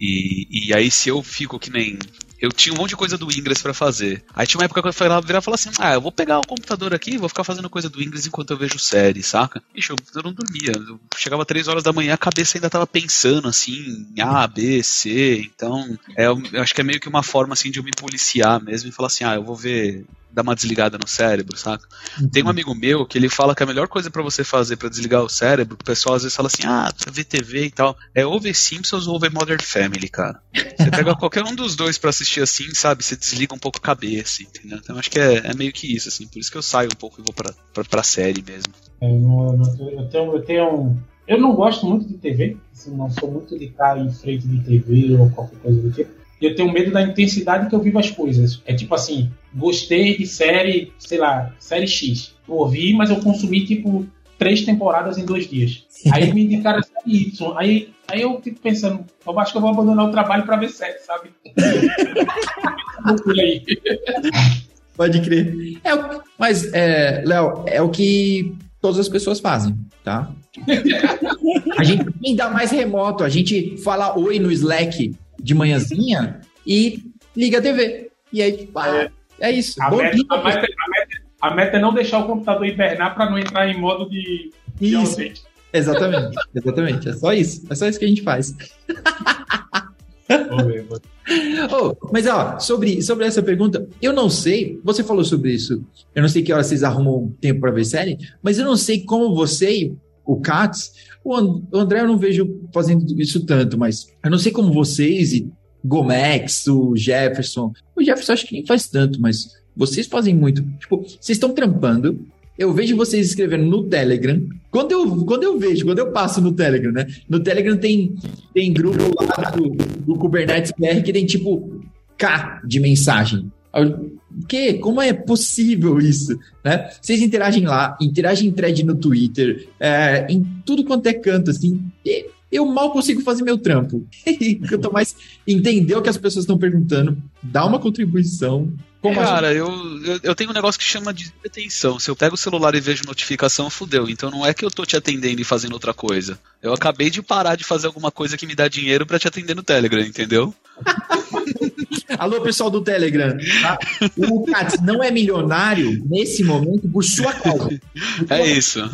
e, e aí se eu fico que nem eu tinha um monte de coisa do Ingress para fazer. Aí tinha uma época que eu falava, virava e falava assim: ah, eu vou pegar o computador aqui, vou ficar fazendo coisa do Ingress enquanto eu vejo série, saca? Ixi, eu, eu não dormia. Eu chegava três horas da manhã, a cabeça ainda tava pensando assim, em A, B, C. Então, é, eu acho que é meio que uma forma assim de eu me policiar mesmo e falar assim: ah, eu vou ver dar uma desligada no cérebro, saca? Uhum. Tem um amigo meu que ele fala que a melhor coisa para você fazer para desligar o cérebro, o pessoal às vezes fala assim, ah, ver TV e tal, é ou ver Simpsons ou ver Modern Family, cara. Você pega qualquer um dos dois para assistir assim, sabe? Você desliga um pouco a cabeça, entendeu? Então acho que é, é, meio que isso, assim. Por isso que eu saio um pouco e vou pra, pra, pra série mesmo. É, eu, não, eu, tenho, eu tenho um... Eu não gosto muito de TV, assim, não sou muito de estar em frente de TV ou qualquer coisa do tipo eu tenho medo da intensidade que eu vivo as coisas. É tipo assim, gostei de série, sei lá, série X. Eu ouvi, mas eu consumi tipo três temporadas em dois dias. Aí me indicaram a série Y. Aí, aí eu fico pensando, eu acho que eu vou abandonar o trabalho para ver série, sabe? Pode crer. É, mas, é, Léo, é o que todas as pessoas fazem, tá? A gente ainda mais remoto, a gente fala oi no Slack de manhãzinha e liga a TV. E aí, tipo, ah, é. é isso. A meta, dia, a, meta, a, meta, a, meta, é não deixar o computador hibernar para não entrar em modo de, de ausente. Exatamente, exatamente. É só isso. É só isso que a gente faz. oh, mas ó, sobre, sobre essa pergunta, eu não sei. Você falou sobre isso. Eu não sei que hora vocês arrumam tempo para ver série, mas eu não sei como você, o Katz, o André eu não vejo fazendo isso tanto, mas eu não sei como vocês e Gomex, o Jefferson. O Jefferson acho que nem faz tanto, mas vocês fazem muito. Tipo, vocês estão trampando. Eu vejo vocês escrevendo no Telegram. Quando eu, quando eu vejo, quando eu passo no Telegram, né? No Telegram tem, tem grupo lá do, do Kubernetes BR que tem tipo K de mensagem. O quê? Como é possível isso? Né? Vocês interagem lá, interagem em thread no Twitter, é, em tudo quanto é canto, assim. eu mal consigo fazer meu trampo. Quanto mais entender o que as pessoas estão perguntando, dar uma contribuição. Cara, eu, eu, eu, tenho um negócio que chama de atenção. Se eu pego o celular e vejo notificação, fudeu. Então não é que eu tô te atendendo e fazendo outra coisa. Eu acabei de parar de fazer alguma coisa que me dá dinheiro para te atender no Telegram, entendeu? Alô, pessoal do Telegram. Tá? O Katz não é milionário nesse momento por sua causa. É isso.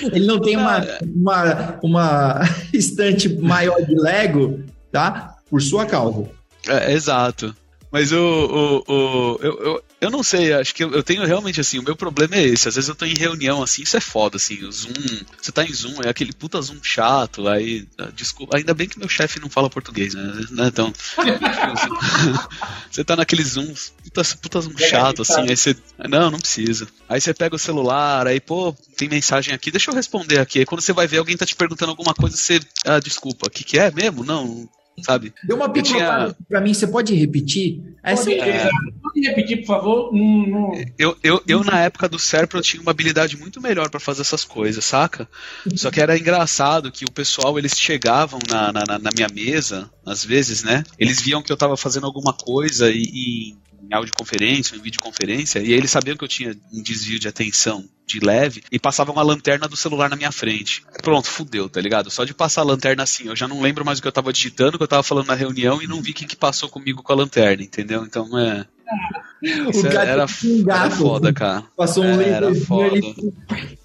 Ele não tem uma, uma, uma estante maior de Lego, tá? Por sua causa. É, exato. Mas o, o, o eu, eu, eu não sei, acho que eu, eu, tenho realmente assim, o meu problema é esse. Às vezes eu tô em reunião assim, isso é foda, assim, o Zoom, você tá em Zoom, é aquele puta Zoom chato, aí, ah, desculpa, ainda bem que meu chefe não fala português, né? né então, você tá naquele Zoom, puta, puta Zoom chato, assim, aí você, não, não precisa. Aí você pega o celular, aí, pô, tem mensagem aqui, deixa eu responder aqui. Aí quando você vai ver alguém tá te perguntando alguma coisa, você, ah, desculpa, o que que é mesmo? Não, sabe? Deu uma picotada tinha... pra mim, você pode repetir? Essa pode, é... pode repetir, por favor? Hum, hum. Eu, eu, eu, na época do Serpro, eu tinha uma habilidade muito melhor para fazer essas coisas, saca? Só que era engraçado que o pessoal, eles chegavam na, na, na minha mesa, às vezes, né? Eles viam que eu tava fazendo alguma coisa e, e em audioconferência, em videoconferência, e aí eles sabiam que eu tinha um desvio de atenção de leve e passavam a lanterna do celular na minha frente. Pronto, fudeu, tá ligado? Só de passar a lanterna assim, eu já não lembro mais o que eu tava digitando, o que eu tava falando na reunião e não vi quem que passou comigo com a lanterna, entendeu? Então é. Isso era, era, gato, era foda, cara. Passou um é, Era foda.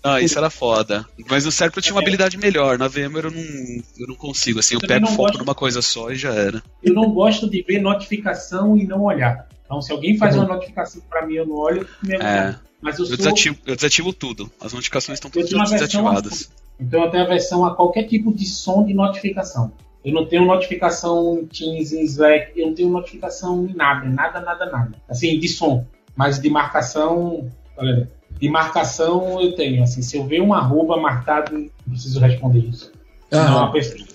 Não, isso era foda. Mas no Serpro eu tinha uma habilidade melhor. Na VMware eu não, eu não consigo. Assim, eu, eu pego foco gosto... numa coisa só e já era. Eu não gosto de ver notificação e não olhar. Então, se alguém faz uma uhum. notificação para mim, eu não olho. Meu é. Mas eu, eu, sou... desativo, eu desativo tudo. As notificações estão todas desativadas. Então, eu tenho a versão a qualquer tipo de som de notificação. Eu não tenho notificação em Teams, em Slack, eu não tenho notificação em nada, nada, nada, nada. Assim, de som. Mas de marcação, olha, de marcação eu tenho. Assim, se eu ver um arroba marcado, eu preciso responder isso. Uhum. Pessoa...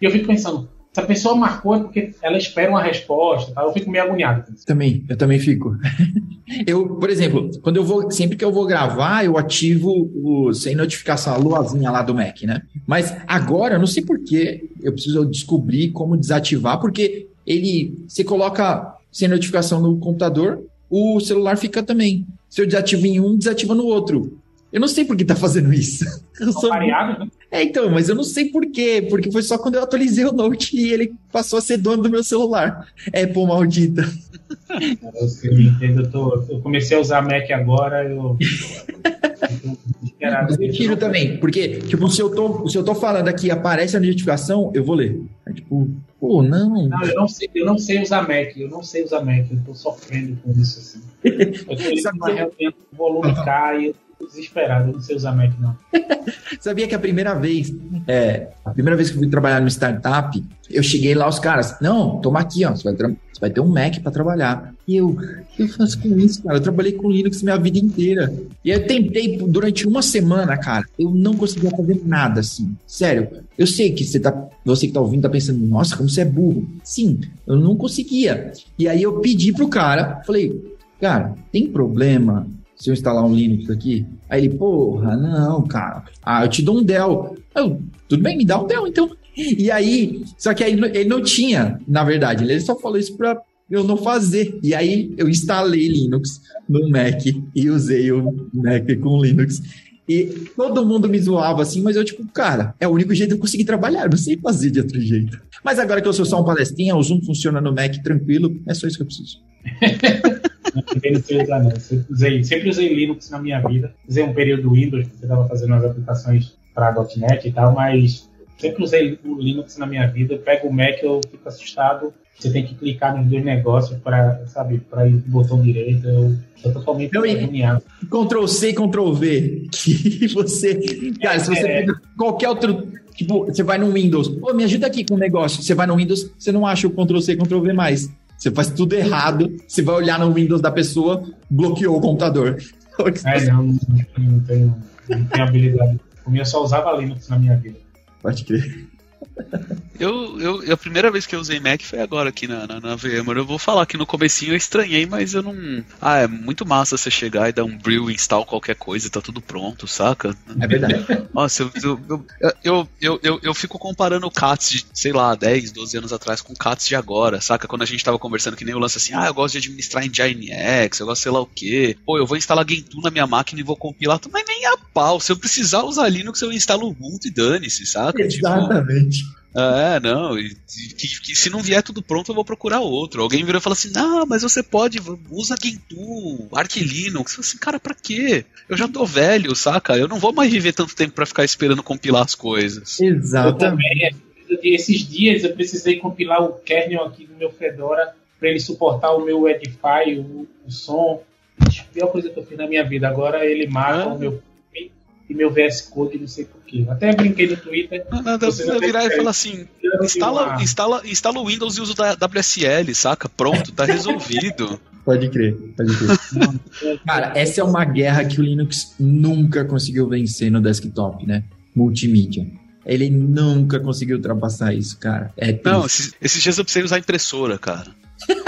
E eu fico pensando, se a pessoa marcou é porque ela espera uma resposta, tá? Eu fico meio agoniado. Também, eu também fico. eu, por exemplo, quando eu vou, sempre que eu vou gravar, eu ativo o sem notificação, a luazinha lá do Mac, né? Mas agora, eu não sei porquê, eu preciso descobrir como desativar, porque ele, você coloca sem notificação no computador, o celular fica também. Se eu desativo em um, desativa no outro. Eu não sei por que tá fazendo isso. Eu sou- né? É, então, mas eu não sei por quê. Porque foi só quando eu atualizei o Note e ele passou a ser dono do meu celular. Apple maldita. Eu, eu entendo, eu, tô, eu comecei a usar Mac agora, eu. Mas eu tiro também, porque, tipo, se eu, tô, se eu tô falando aqui aparece a notificação, eu vou ler. É tipo, pô, não. Não, eu não, sei, eu não sei usar Mac, eu não sei usar Mac, eu tô sofrendo com isso assim. Eu tô reunião, o volume cai, desesperado, sei usar Mac, não. Sabia que a primeira vez, é, a primeira vez que eu fui trabalhar numa startup, eu cheguei lá, os caras, não, toma aqui, ó, você vai, você vai ter um Mac pra trabalhar. E eu, eu faço com isso, cara? Eu trabalhei com Linux minha vida inteira. E eu tentei durante uma semana, cara, eu não conseguia fazer nada assim. Sério, eu sei que você tá, você que tá ouvindo tá pensando, nossa, como você é burro. Sim, eu não conseguia. E aí eu pedi pro cara, falei, cara, tem problema se eu instalar um Linux aqui? Aí ele, porra, não, cara. Ah, eu te dou um Dell. Eu, tudo bem, me dá um Dell, então. E aí, só que aí ele não tinha, na verdade, ele só falou isso pra eu não fazer. E aí eu instalei Linux no Mac e usei o Mac com Linux. E todo mundo me zoava assim, mas eu, tipo, cara, é o único jeito de eu conseguir trabalhar, eu não sei fazer de outro jeito. Mas agora que eu sou só um palestrinha, o Zoom funciona no Mac tranquilo, é só isso que eu preciso. Não usar, não. Sempre usei, sempre usei Linux na minha vida. Usei um período Windows, porque eu estava fazendo as aplicações para .NET e tal, mas sempre usei o Linux na minha vida. Eu pego o Mac, eu fico assustado. Você tem que clicar nos dois negócios para, sabe, para ir pro botão direito. Eu tô totalmente agoniado. Ctrl C, Ctrl V. Que você. Cara, se você É. pega qualquer outro. Tipo, você vai no Windows. Pô, me ajuda aqui com um negócio. Você vai no Windows, você não acha o Ctrl C, Ctrl V mais. Você faz tudo errado. Você vai olhar no Windows da pessoa, bloqueou o computador. É, não, não, não tenho, não tenho habilidade. O meu eu só usava Linux na minha vida. Pode crer. Eu, eu, a primeira vez que eu usei Mac foi agora aqui na, na, na VMware. Eu vou falar que no comecinho eu estranhei, mas eu não. Ah, é muito massa você chegar e dar um brew install qualquer coisa e tá tudo pronto, saca? É verdade. Nossa, eu, eu, eu, eu, eu, eu, fico comparando o CATS de, sei lá, 10, 12 anos atrás com o CATS de agora, saca? Quando a gente tava conversando que nem o lance assim, ah, eu gosto de administrar em JNX, eu gosto sei lá o quê. Pô, eu vou instalar Gentoo na minha máquina e vou compilar, mas nem a pau. Se eu precisar usar Linux, eu instalo Ubuntu e dane-se, saca? Tipo, Exatamente. é, não, e- e que, que se não vier tudo pronto, eu vou procurar outro. Alguém virou e falou assim: não, mas você pode, usa Gentoo, Arch Linux. Eu assim, cara, pra quê? Eu já tô velho, saca? Eu não vou mais viver tanto tempo pra ficar esperando compilar as coisas. Eu Exatamente. também. Esses dias eu precisei compilar o kernel aqui do meu Fedora para ele suportar o meu Edify, o, o som. A pior coisa que eu fiz na minha vida. Agora ele mata Ah. o meu e meu VS Code, não sei porquê. Até brinquei no Twitter. Não, nada, Você não tem virar e falar assim: instala, instala, instala o Windows e usa o da WSL, saca? Pronto, tá resolvido. Pode crer, pode crer. Cara, essa é uma guerra que o Linux nunca conseguiu vencer no desktop, né? Multimídia. Ele nunca conseguiu ultrapassar isso, cara. É Não, esses, esses dias eu precisei usar impressora, cara.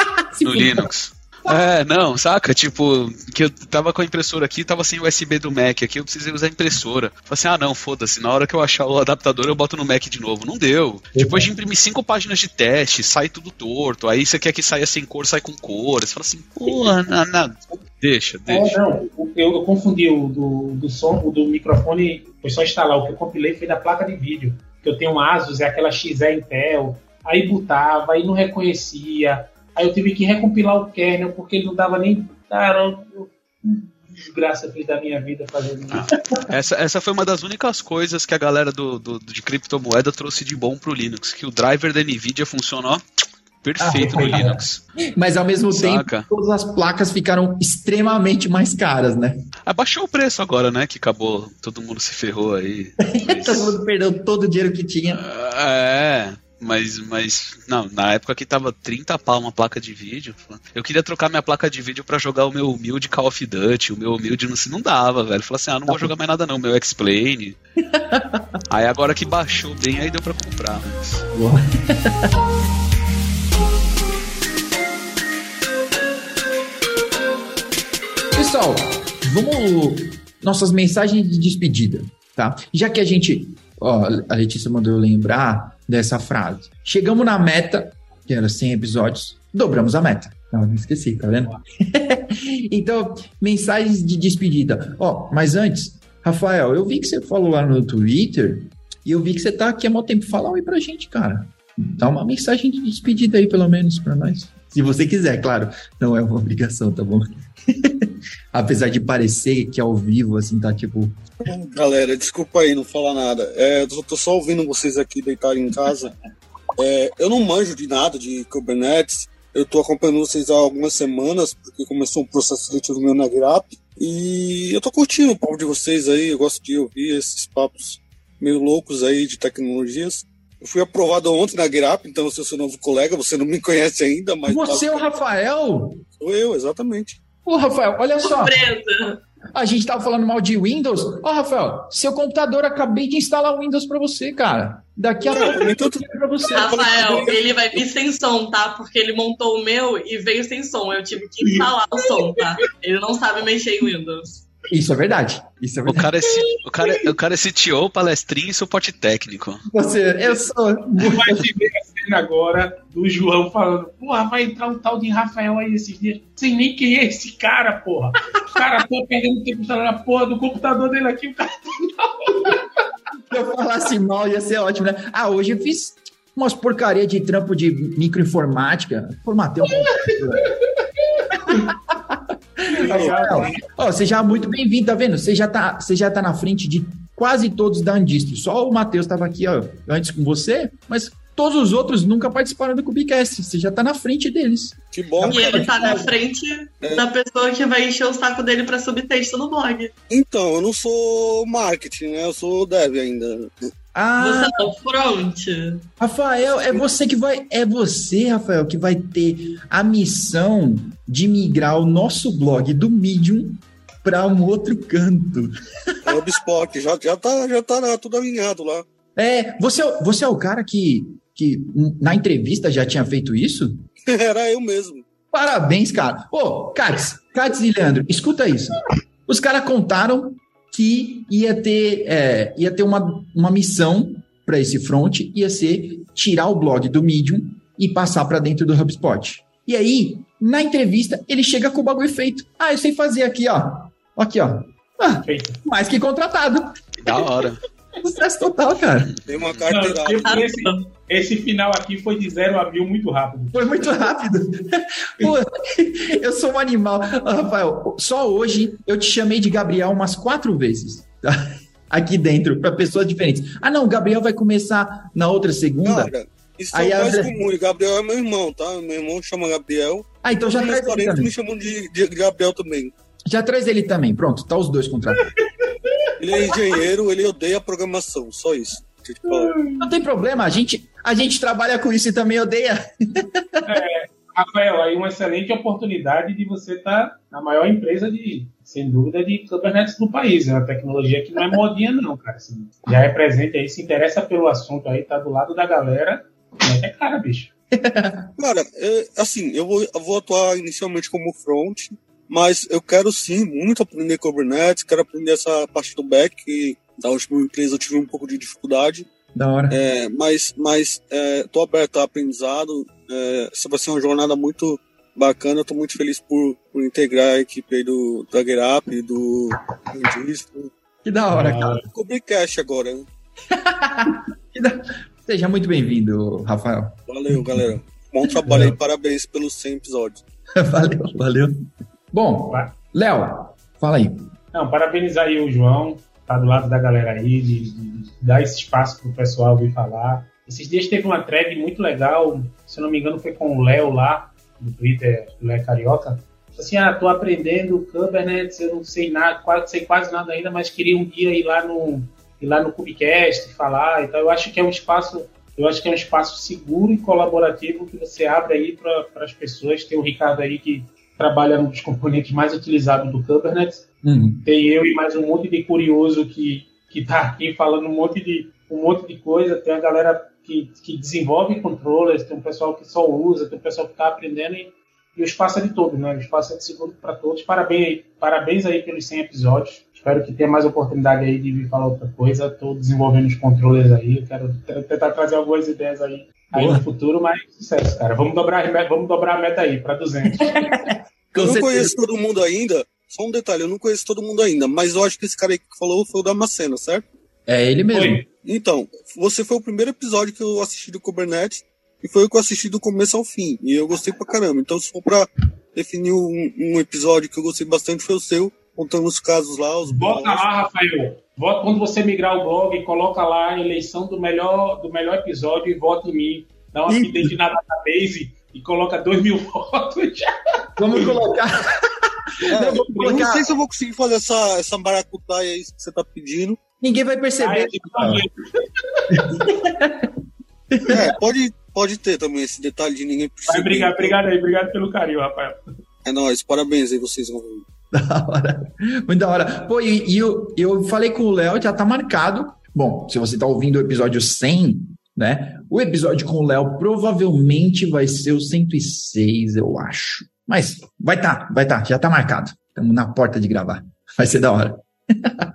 No. Linux. É, não, saca? Tipo, que eu tava com a impressora aqui, tava sem USB do Mac aqui, eu precisei usar a impressora. Falei assim, ah não, foda-se, na hora que eu achar o adaptador eu boto no Mac de novo. Não deu. Depois de imprimir cinco páginas de teste, sai tudo torto. Aí você quer que saia sem cor, sai com cor. Você fala assim, porra, não, não. Deixa, deixa. não, o- eu, eu confundi o do, do som, o do microfone, foi só instalar. O que eu compilei foi da placa de vídeo. Que eu tenho um Asus, é aquela XE Intel. Aí botava, aí não reconhecia. Aí eu tive que recompilar o kernel, porque ele não dava nem. Cara, eu- desgraça fiz da minha vida fazendo isso. Essa, essa foi uma das únicas coisas que a galera do, do- de criptomoeda trouxe de bom pro Linux. Que o driver da Nvidia funciona, ó, perfeito no Ah, Linux. Mas ao mesmo Saca. tempo, todas as placas ficaram extremamente mais caras, né? Abaixou o preço agora, né? Que acabou, todo mundo se ferrou aí. Mas- Todo mundo perdeu todo o dinheiro que tinha. É, mas, mas não, na época que tava 30 pau uma placa de vídeo, eu queria trocar minha placa de vídeo pra jogar o meu humilde Call of Duty, o meu humilde não, não dava, velho. Falei assim, ah, não vou jogar mais nada não, meu X-Plane. aí agora que baixou bem, aí deu pra comprar. Mas... Pessoal, vamos. Nossas mensagens de despedida, tá? Já que a gente. Ó, a Letícia mandou eu lembrar dessa frase. Chegamos na meta, que era 100 episódios, dobramos a meta. Não, não esqueci, tá vendo? então, mensagens de despedida. Ó, mas antes, Rafael, eu vi que você falou lá no Twitter e eu vi que você tá aqui há muito tempo. Fala aí pra gente, cara. Dá uma mensagem de despedida aí, pelo menos, pra nós. Se você quiser, claro. Não é uma obrigação, tá bom? Apesar de parecer que ao vivo, assim, tá tipo. Galera, desculpa aí não falar nada. É, eu tô só ouvindo vocês aqui deitarem em casa. É, eu não manjo de nada de Kubernetes. Eu tô acompanhando vocês há algumas semanas, porque começou um processo seletivo meu na GRAP. E eu tô curtindo o papo de vocês aí. Eu gosto de ouvir esses papos meio loucos aí de tecnologias. Eu fui aprovado ontem na GRAP, então eu sou seu novo colega. Você não me conhece ainda, mas. Você é o Rafael? Sou eu, exatamente. Ô, Rafael, olha só. Surpresa. A gente tava falando mal de Windows. Ó, Rafael, seu computador acabei de instalar o Windows pra você, cara. Daqui a pouco eu pra você. Rafael, ele vai vir sem som, tá? Porque ele montou o meu e veio sem som. Eu tive que instalar o som, tá? Ele não sabe mexer em Windows. Isso é verdade. Isso é O verdade. cara é, o cara, o cara é CTO, palestrinha e suporte técnico. Você, eu sou. Vai te ver a cena agora do João falando, porra, vai entrar um tal de Rafael aí esses dias. Sem nem quem é esse cara, porra. O cara tá perdendo tempo instalando a porra do computador dele aqui, o cara Se eu falasse mal, ia ser ótimo, né? Ah, hoje eu fiz umas porcaria de trampo de microinformática. Formatei um Rafael, ó, seja muito bem-vindo, tá vendo? Você já tá, você já tá na frente de quase todos da Andistro. Só o Matheus estava aqui, ó, antes com você, mas todos os outros nunca participaram do Cubicast. Você já tá na frente deles. Que bom. E ele tá na frente É. da pessoa que vai encher o saco dele pra subir texto no blog. Então, eu não sou marketing, né? Eu sou dev ainda. Ah, Você é o front. Rafael, é você que vai, é você, Rafael, que vai ter a missão de migrar o nosso blog do Medium para um outro canto. É o HubSpot, já, já tá, já tá lá, tudo alinhado lá. É, você, é- você é o cara que, que na entrevista já tinha feito isso? Era eu mesmo. Parabéns, cara. Ô, Katz, Katz e Leandro, escuta isso. Os caras contaram que ia ter, é, ia ter uma, uma missão para esse front, ia ser tirar o blog do Medium e passar para dentro do HubSpot. E aí, na entrevista, ele chega com o bagulho feito. Ah, eu sei fazer aqui, ó. Aqui, ó. Ah, mais que contratado. Da hora. Sucesso total, cara. Tem uma carteirada. eu- esse, esse final aqui foi de 0 a mil muito rápido. Foi muito rápido. Pô, eu sou um animal. Rafael, só hoje eu te chamei de Gabriel umas quatro vezes. tá? Aqui dentro, para pessoas diferentes. Ah, não, o Gabriel vai começar na outra segunda. Cara, isso Aí é o mais André- comum. E Gabriel é meu irmão, tá? Meu irmão chama Gabriel. Ah, então já traz ele parentes também. me chamam de, de Gabriel também. Já traz ele também. Pronto, tá os dois contratados. Ele é engenheiro, ele odeia programação, só isso. Não tem problema, a gente, a gente trabalha com isso e também odeia. Rafael, aí uma excelente oportunidade de você estar na maior empresa de, sem dúvida, de Kubernetes do país. É uma tecnologia que não é modinha, não, cara. Assim, já é presente aí, se interessa pelo assunto aí, tá do lado da galera. É cara, bicho. Cara, é, assim, eu vou, eu vou atuar inicialmente como front, mas eu quero sim muito aprender Kubernetes, quero aprender essa parte do back, que da última empresa eu tive um pouco de dificuldade. Da hora. É, mas mas é, tô aberto a aprendizado. É, essa vai ser uma jornada muito bacana. Eu tô muito feliz por, por integrar a equipe aí do, da Gerap, do Registro. Que da hora, cara. Cobri cash agora. Que da- Seja muito bem-vindo, Rafael. Valeu, galera. Bom trabalho aí, parabéns pelos 100 episódios. valeu, valeu. Bom, Léo, fala aí. Não, parabenizar aí o João, tá do lado da galera aí, de, de- dar esse espaço pro pessoal vir falar. Esses dias teve uma thread muito legal, se eu não me engano foi com o Léo lá, no Twitter, o Léo Carioca. Assim, ah, tô aprendendo Kubernetes, eu não sei nada, quase, sei quase nada ainda, mas queria um dia ir lá no, ir lá no Cubicast falar. Então eu acho que é um espaço, eu acho que é um espaço seguro e colaborativo que você abre aí para as pessoas. Tem o Ricardo aí que trabalha dos componentes mais utilizados do Kubernetes. Uhum. tem eu e mais um monte de curioso que que tá aqui falando um monte de um monte de coisa. Tem a galera que, que desenvolve controllers tem um pessoal que só usa tem um pessoal que está aprendendo e, e o espaço é de todos né? O espaço é de seguro para todos. Parabéns aí, parabéns aí pelos 100 episódios. Espero que tenha mais oportunidade aí de vir falar outra coisa. Estou desenvolvendo os controllers aí eu quero tentar trazer algumas ideias aí aí no futuro mas sucesso cara. Vamos dobrar vamos dobrar a meta aí para 200 Eu não conheço todo mundo ainda, só um detalhe, eu não conheço todo mundo ainda, mas eu acho que esse cara aí que falou foi o Damasceno, certo? É ele mesmo. Foi. Então, você foi o primeiro episódio que eu assisti do Kubernetes e foi o que eu assisti do começo ao fim. E eu gostei pra caramba. Então, se for pra definir um, um episódio que eu gostei bastante, foi o seu, contando os casos lá, os Bota lá, Rafael. Vota, quando você migrar o blog, coloca lá a eleição do melhor, do melhor episódio e vota em mim. Dá uma update na database e coloca 2 mil votos. Vamos colocar. É, Não, vamos eu não colocar- sei se eu vou conseguir fazer essa, essa maracutaia aí que você tá pedindo. Ninguém vai Ah, perceber. é tipo também. É, pode, pode ter também esse detalhe de ninguém perceber. Vai, obrigado, obrigado aí, obrigado pelo carinho, Rafael. É nóis, parabéns aí vocês. Da hora. Muito da hora. Pô, e, e eu, eu falei com o Léo, já tá marcado. Bom, se você tá ouvindo o episódio 100, né? O episódio com o Léo provavelmente vai ser o 106, eu acho. Mas vai tá, vai tá, já tá marcado. Estamos na porta de gravar. Vai ser da hora.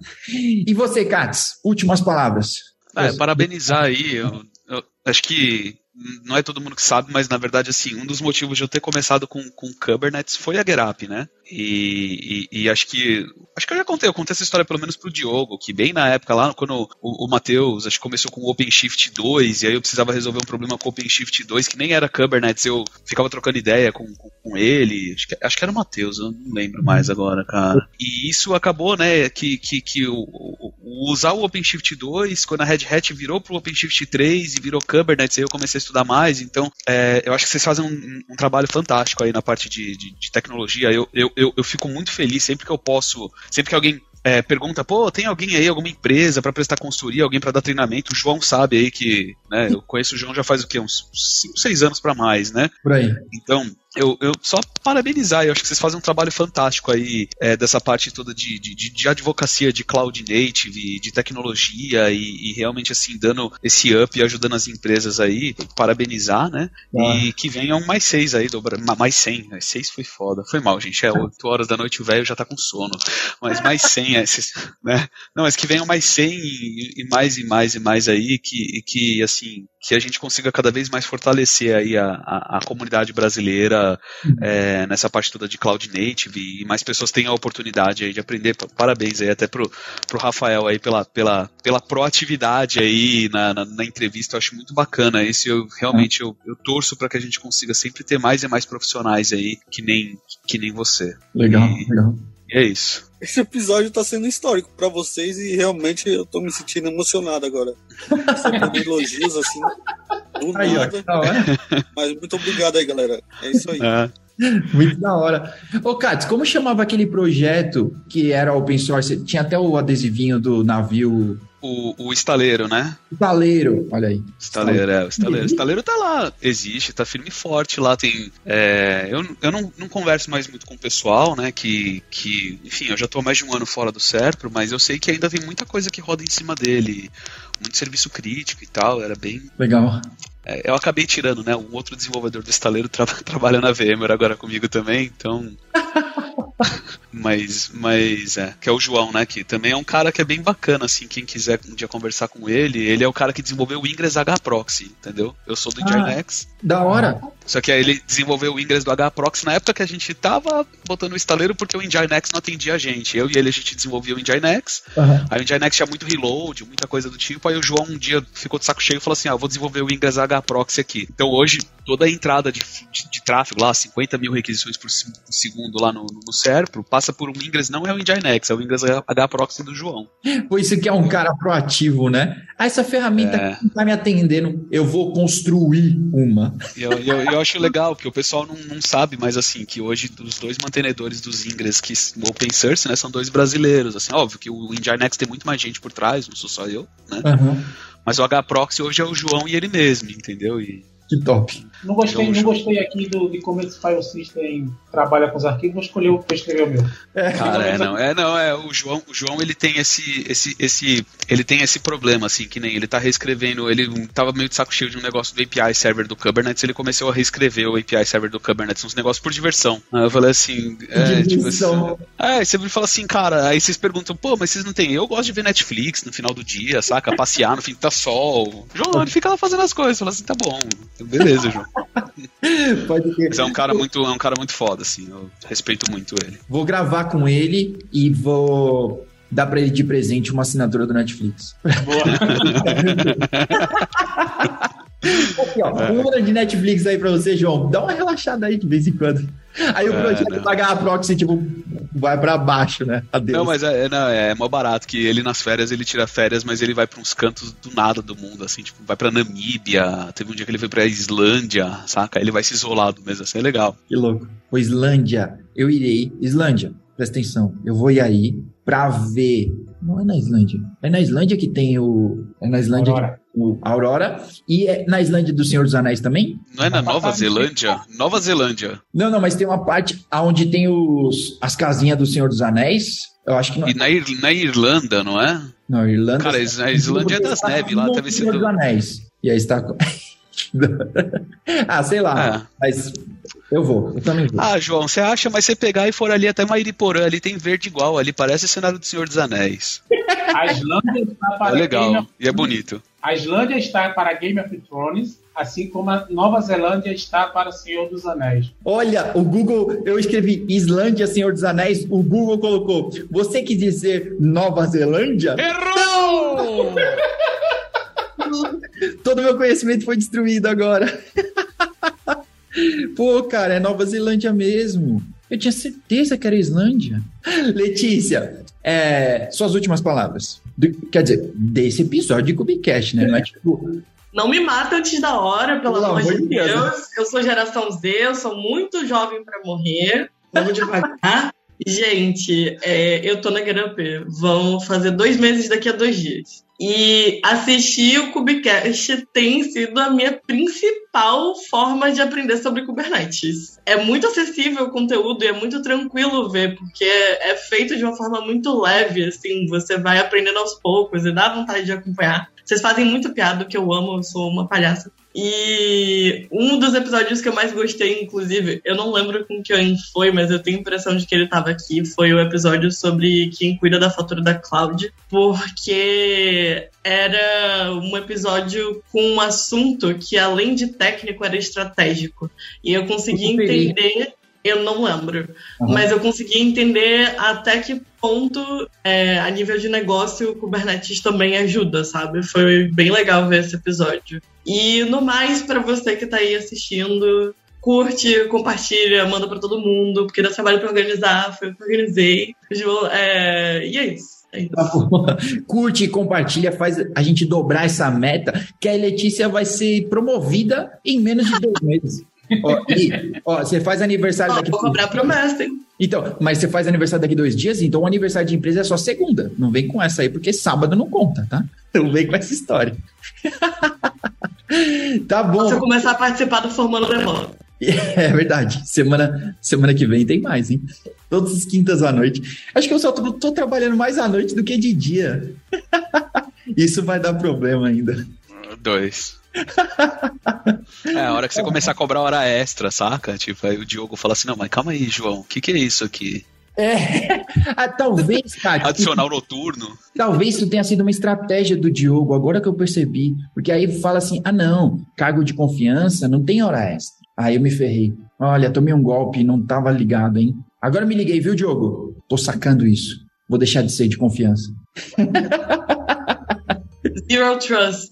e você, Katz, últimas palavras. É, parabenizar aí. Eu, eu acho que não é todo mundo que sabe, mas na verdade, assim, um dos motivos de eu ter começado com, com Kubernetes foi a GetUp, né? E, e, e acho que. Acho que eu já contei, eu contei essa história pelo menos pro Diogo, que bem na época lá, quando o, o Matheus, acho que começou com o OpenShift 2, e aí eu precisava resolver um problema com o OpenShift 2, que nem era Kubernetes, eu ficava trocando ideia com, com, com ele, acho que, acho que era o Matheus, eu não lembro mais agora, cara. E isso acabou, né, que, que, que o, o- usar o OpenShift 2, quando a Red Hat virou pro OpenShift 3 e virou Kubernetes, aí eu comecei a estudar mais, então é, eu acho que vocês fazem um, um trabalho fantástico aí na parte de, de, de tecnologia, eu, eu, eu, eu fico muito feliz sempre que eu posso, sempre que alguém é, pergunta, pô, tem alguém aí, alguma empresa para prestar consultoria, alguém para dar treinamento? O João sabe aí que, né, eu conheço o João já faz o quê? Uns 5, 6 anos para mais, né? Por aí. Então, eu, eu só parabenizar, eu acho que vocês fazem um trabalho fantástico aí é, dessa parte toda de, de, de- de advocacia de cloud native, de tecnologia e, e realmente assim, dando esse up e ajudando as empresas aí, parabenizar, né? E que venham mais seis aí, dobra, ma- mais 100, né? seis foi foda, foi mal, gente, é 8 horas da noite o velho já tá com sono, mas mais 100, é, esses, né? Não, mas que venham mais 100 e, e mais e mais e mais aí, que, e que assim, que a gente consiga cada vez mais fortalecer aí a, a, a comunidade brasileira é, nessa parte toda de cloud native e mais pessoas tenham a oportunidade aí de aprender. Pa- Parabéns aí até pro, pro Rafael aí pela, pela, pela proatividade aí na, na, na entrevista, eu acho muito bacana. Esse eu realmente eu, eu torço para que a gente consiga sempre ter mais e mais profissionais aí que nem, que nem você. Legal, E- legal. E é isso. Esse episódio tá sendo histórico pra vocês e realmente eu tô me sentindo emocionado agora. Recebendo elogios assim, do Aí, ó, nada. hora. Mas muito obrigado aí, galera. É isso aí. É. Muito da hora. Ô, Katz, como chamava aquele projeto que era open source? Tinha até o adesivinho do navio O, o estaleiro, né? Estaleiro. Olha aí. Estaleiro, é, o estaleiro. O estaleiro tá lá, existe, tá firme e forte lá. Tem. é, eu eu não, não converso mais muito com o pessoal, né? Que, que. Enfim, eu já tô há mais de um ano fora do Serpro, mas eu sei que ainda tem muita coisa que roda em cima dele. Muito serviço crítico e tal. Era bem. Legal. é, eu acabei tirando, né? Um outro desenvolvedor do estaleiro tra trabalha na VMware agora comigo também, então. Mas, mas é, que é o João, né? Que também é um cara que é bem bacana, assim, quem quiser um dia conversar com ele, ele é o cara que desenvolveu o Ingress H-Proxy, entendeu? Eu sou do Ah. Nginx. Da hora. Só que aí ele desenvolveu o Ingress do H-Proxy na época que a gente tava botando o estaleiro porque o Nginx não atendia a gente. Eu e ele a gente desenvolvia o Nginx, Aham. aí o Nginx tinha muito reload, muita coisa do tipo, aí o João um dia ficou de saco cheio e falou assim, ah, vou desenvolver o Ingress H-Proxy aqui. Então hoje, toda a entrada de, de, de tráfego lá, 50 mil requisições por, se- por segundo lá no, no Serpro, passa por um Ingress, não é o Nginx, é o Ingress H-Proxy do João. Pô, isso que é um cara proativo, né? Ah, essa ferramenta É. não tá me atendendo. Eu vou construir uma. Eu, eu, eu acho legal, porque o pessoal não, não sabe, mas assim, que hoje os dois mantenedores dos Ingress que o open source, né, são dois brasileiros. Assim, óbvio que o Nginx tem muito mais gente por trás, não sou só eu, né? Aham. Mas o H-Proxy hoje é o João e ele mesmo, entendeu? E Que top. Não gostei, não gostei aqui do, de como esse file system trabalha com os arquivos, vou escolher o vou escrever o meu. Cara, é não, é não, é o João, o João ele tem esse esse esse ele tem esse problema assim, que nem ele tá reescrevendo, ele tava meio de saco cheio de um negócio do API server do Kubernetes, ele começou a reescrever o API server do Kubernetes, uns negócios por diversão. Aí eu falei assim, é, tipo assim, Diversão. é, aí você me fala assim, cara, aí vocês perguntam, pô, mas vocês não tem, eu gosto de ver Netflix no final do dia, saca, passear no fim do tá sol. João, ele fica lá fazendo as coisas, fala assim, tá bom, beleza, João. Pode ter. Mas é um cara muito, é um cara muito foda, assim. Eu respeito muito ele. Vou gravar com ele e vou dar pra ele de presente uma assinatura do Netflix. Aqui, ó, É. uma de Netflix aí pra você, João. Dá uma relaxada aí de vez em quando. Aí o É, projeto não. pagar a proxy, tipo, vai pra baixo, né? Adeus. Não, mas é, é, não, é mó barato que ele nas férias, ele tira férias, mas ele vai pra uns cantos do nada do mundo, assim, tipo, vai pra Namíbia, teve um dia que ele foi pra Islândia, saca? Ele vai se isolado mesmo, assim, é legal. Que louco. O Islândia, eu irei. Islândia, presta atenção. Eu vou ir aí pra ver. Não é na Islândia. É na Islândia que tem o. É na Islândia Aurora. que- o Aurora. E é na Islândia do Senhor dos Anéis também? Não é na Nova Zelândia? Nova Zelândia. Não, não, mas tem uma parte onde tem os, as casinhas do Senhor dos Anéis. Eu acho que não. E na, Ir- na Irlanda, não é? Não, Irlanda. Cara, Is- a Islândia é das neves lá, deve ser Senhor do- dos Anéis. E aí está. ah, sei lá. Mas eu vou, eu também vou. Ah, João, você acha, mas você pegar e for ali até Mairiporã, ali tem verde igual, ali parece o cenário do Senhor dos Anéis. A Islândia está É legal, e é bonito. A Islândia está para Game of Thrones, assim como a Nova Zelândia está para Senhor dos Anéis. Olha, o Google, eu escrevi Islândia, Senhor dos Anéis, o Google colocou. Você quis dizer Nova Zelândia? Errou! Todo meu conhecimento foi destruído agora. Pô, cara, é Nova Zelândia mesmo. Eu tinha certeza que era Islândia. Letícia, é, suas últimas palavras. Do- quer dizer, desse episódio de Cubicast, né? Não é tipo. Não me mata antes da hora, pelo, Pelo amor de amor de Deus. Deus. Eu sou geração Z, eu sou muito jovem pra morrer. Vamos devagar. Gente, é, eu tô na Up. Vão fazer dois meses daqui a dois dias. E assistir o Cubicast tem sido a minha principal forma de aprender sobre Kubernetes. É muito acessível o conteúdo e é muito tranquilo ver, porque é, é feito de uma forma muito leve, assim, você vai aprendendo aos poucos e dá vontade de acompanhar. Vocês fazem muito piada, que eu amo, eu sou uma palhaça. E um dos episódios que eu mais gostei, inclusive, eu não lembro com quem foi, mas eu tenho a impressão de que ele estava aqui, foi o episódio sobre quem cuida da fatura da cloud, porque era um episódio com um assunto que, além de técnico, era estratégico. E eu consegui entender. Eu não lembro. Aham. Mas eu consegui entender até que ponto, é, a nível de negócio, o Kubernetes também ajuda, sabe? Foi bem legal ver esse episódio. E no mais, para você que tá aí assistindo, curte, compartilha, manda para todo mundo, porque dá trabalho para organizar, foi eu que organizei. É, e é isso. É isso. Tá Curte e compartilha, faz a gente dobrar essa meta, que a Letícia vai ser promovida em menos de dois meses. Ó, e, ó, você faz aniversário Ó, daqui vou cobrar promessa, hein? Então, mas você faz aniversário daqui dois dias, então o aniversário de empresa é só segunda. Não vem com essa aí, porque sábado não conta, tá? Não vem com essa história. tá bom. Se eu começar a participar do Formando Demora. É verdade. Semana, semana que vem tem mais, hein? Todas as quintas à noite. Acho que eu só tô, tô trabalhando mais à noite do que de dia. Isso vai dar problema ainda. Dois. É, a hora que você começar a cobrar hora extra, saca? Tipo, aí o Diogo fala assim, não, mas calma aí, João, o que, que é isso aqui? É. Ah, talvez, cara. Adicional noturno? Talvez isso tenha sido uma estratégia do Diogo, agora que eu percebi. Porque aí fala assim: ah, não, cargo de confiança não tem hora extra. Aí eu me ferrei. Olha, tomei um golpe, não tava ligado, hein? Agora me liguei, viu, Diogo? Tô sacando isso. Vou deixar de ser de confiança. Zero Trust.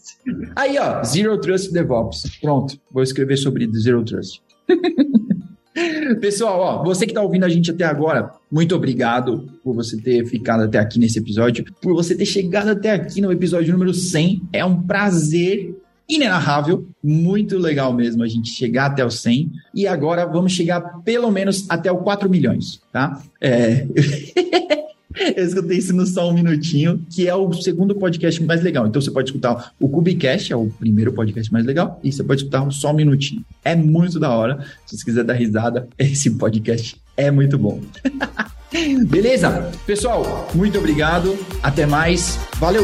Aí, ó, Zero Trust DevOps. Pronto, vou escrever sobre Zero Trust. Pessoal, ó, você que tá ouvindo a gente até agora, muito obrigado por você ter ficado até aqui nesse episódio, por você ter chegado até aqui no episódio número 100. É um prazer inenarrável, muito legal mesmo a gente chegar até o 100 e agora vamos chegar pelo menos até o 4 milhões, tá? É... Eu escutei isso no Só Um Minutinho, que é o segundo podcast mais legal. Então você pode escutar o Cubicast, é o primeiro podcast mais legal, e você pode escutar o Só Um Minutinho. É muito da hora. Se você quiser dar risada, esse podcast é muito bom. Beleza? Pessoal, muito obrigado. Até mais. Valeu!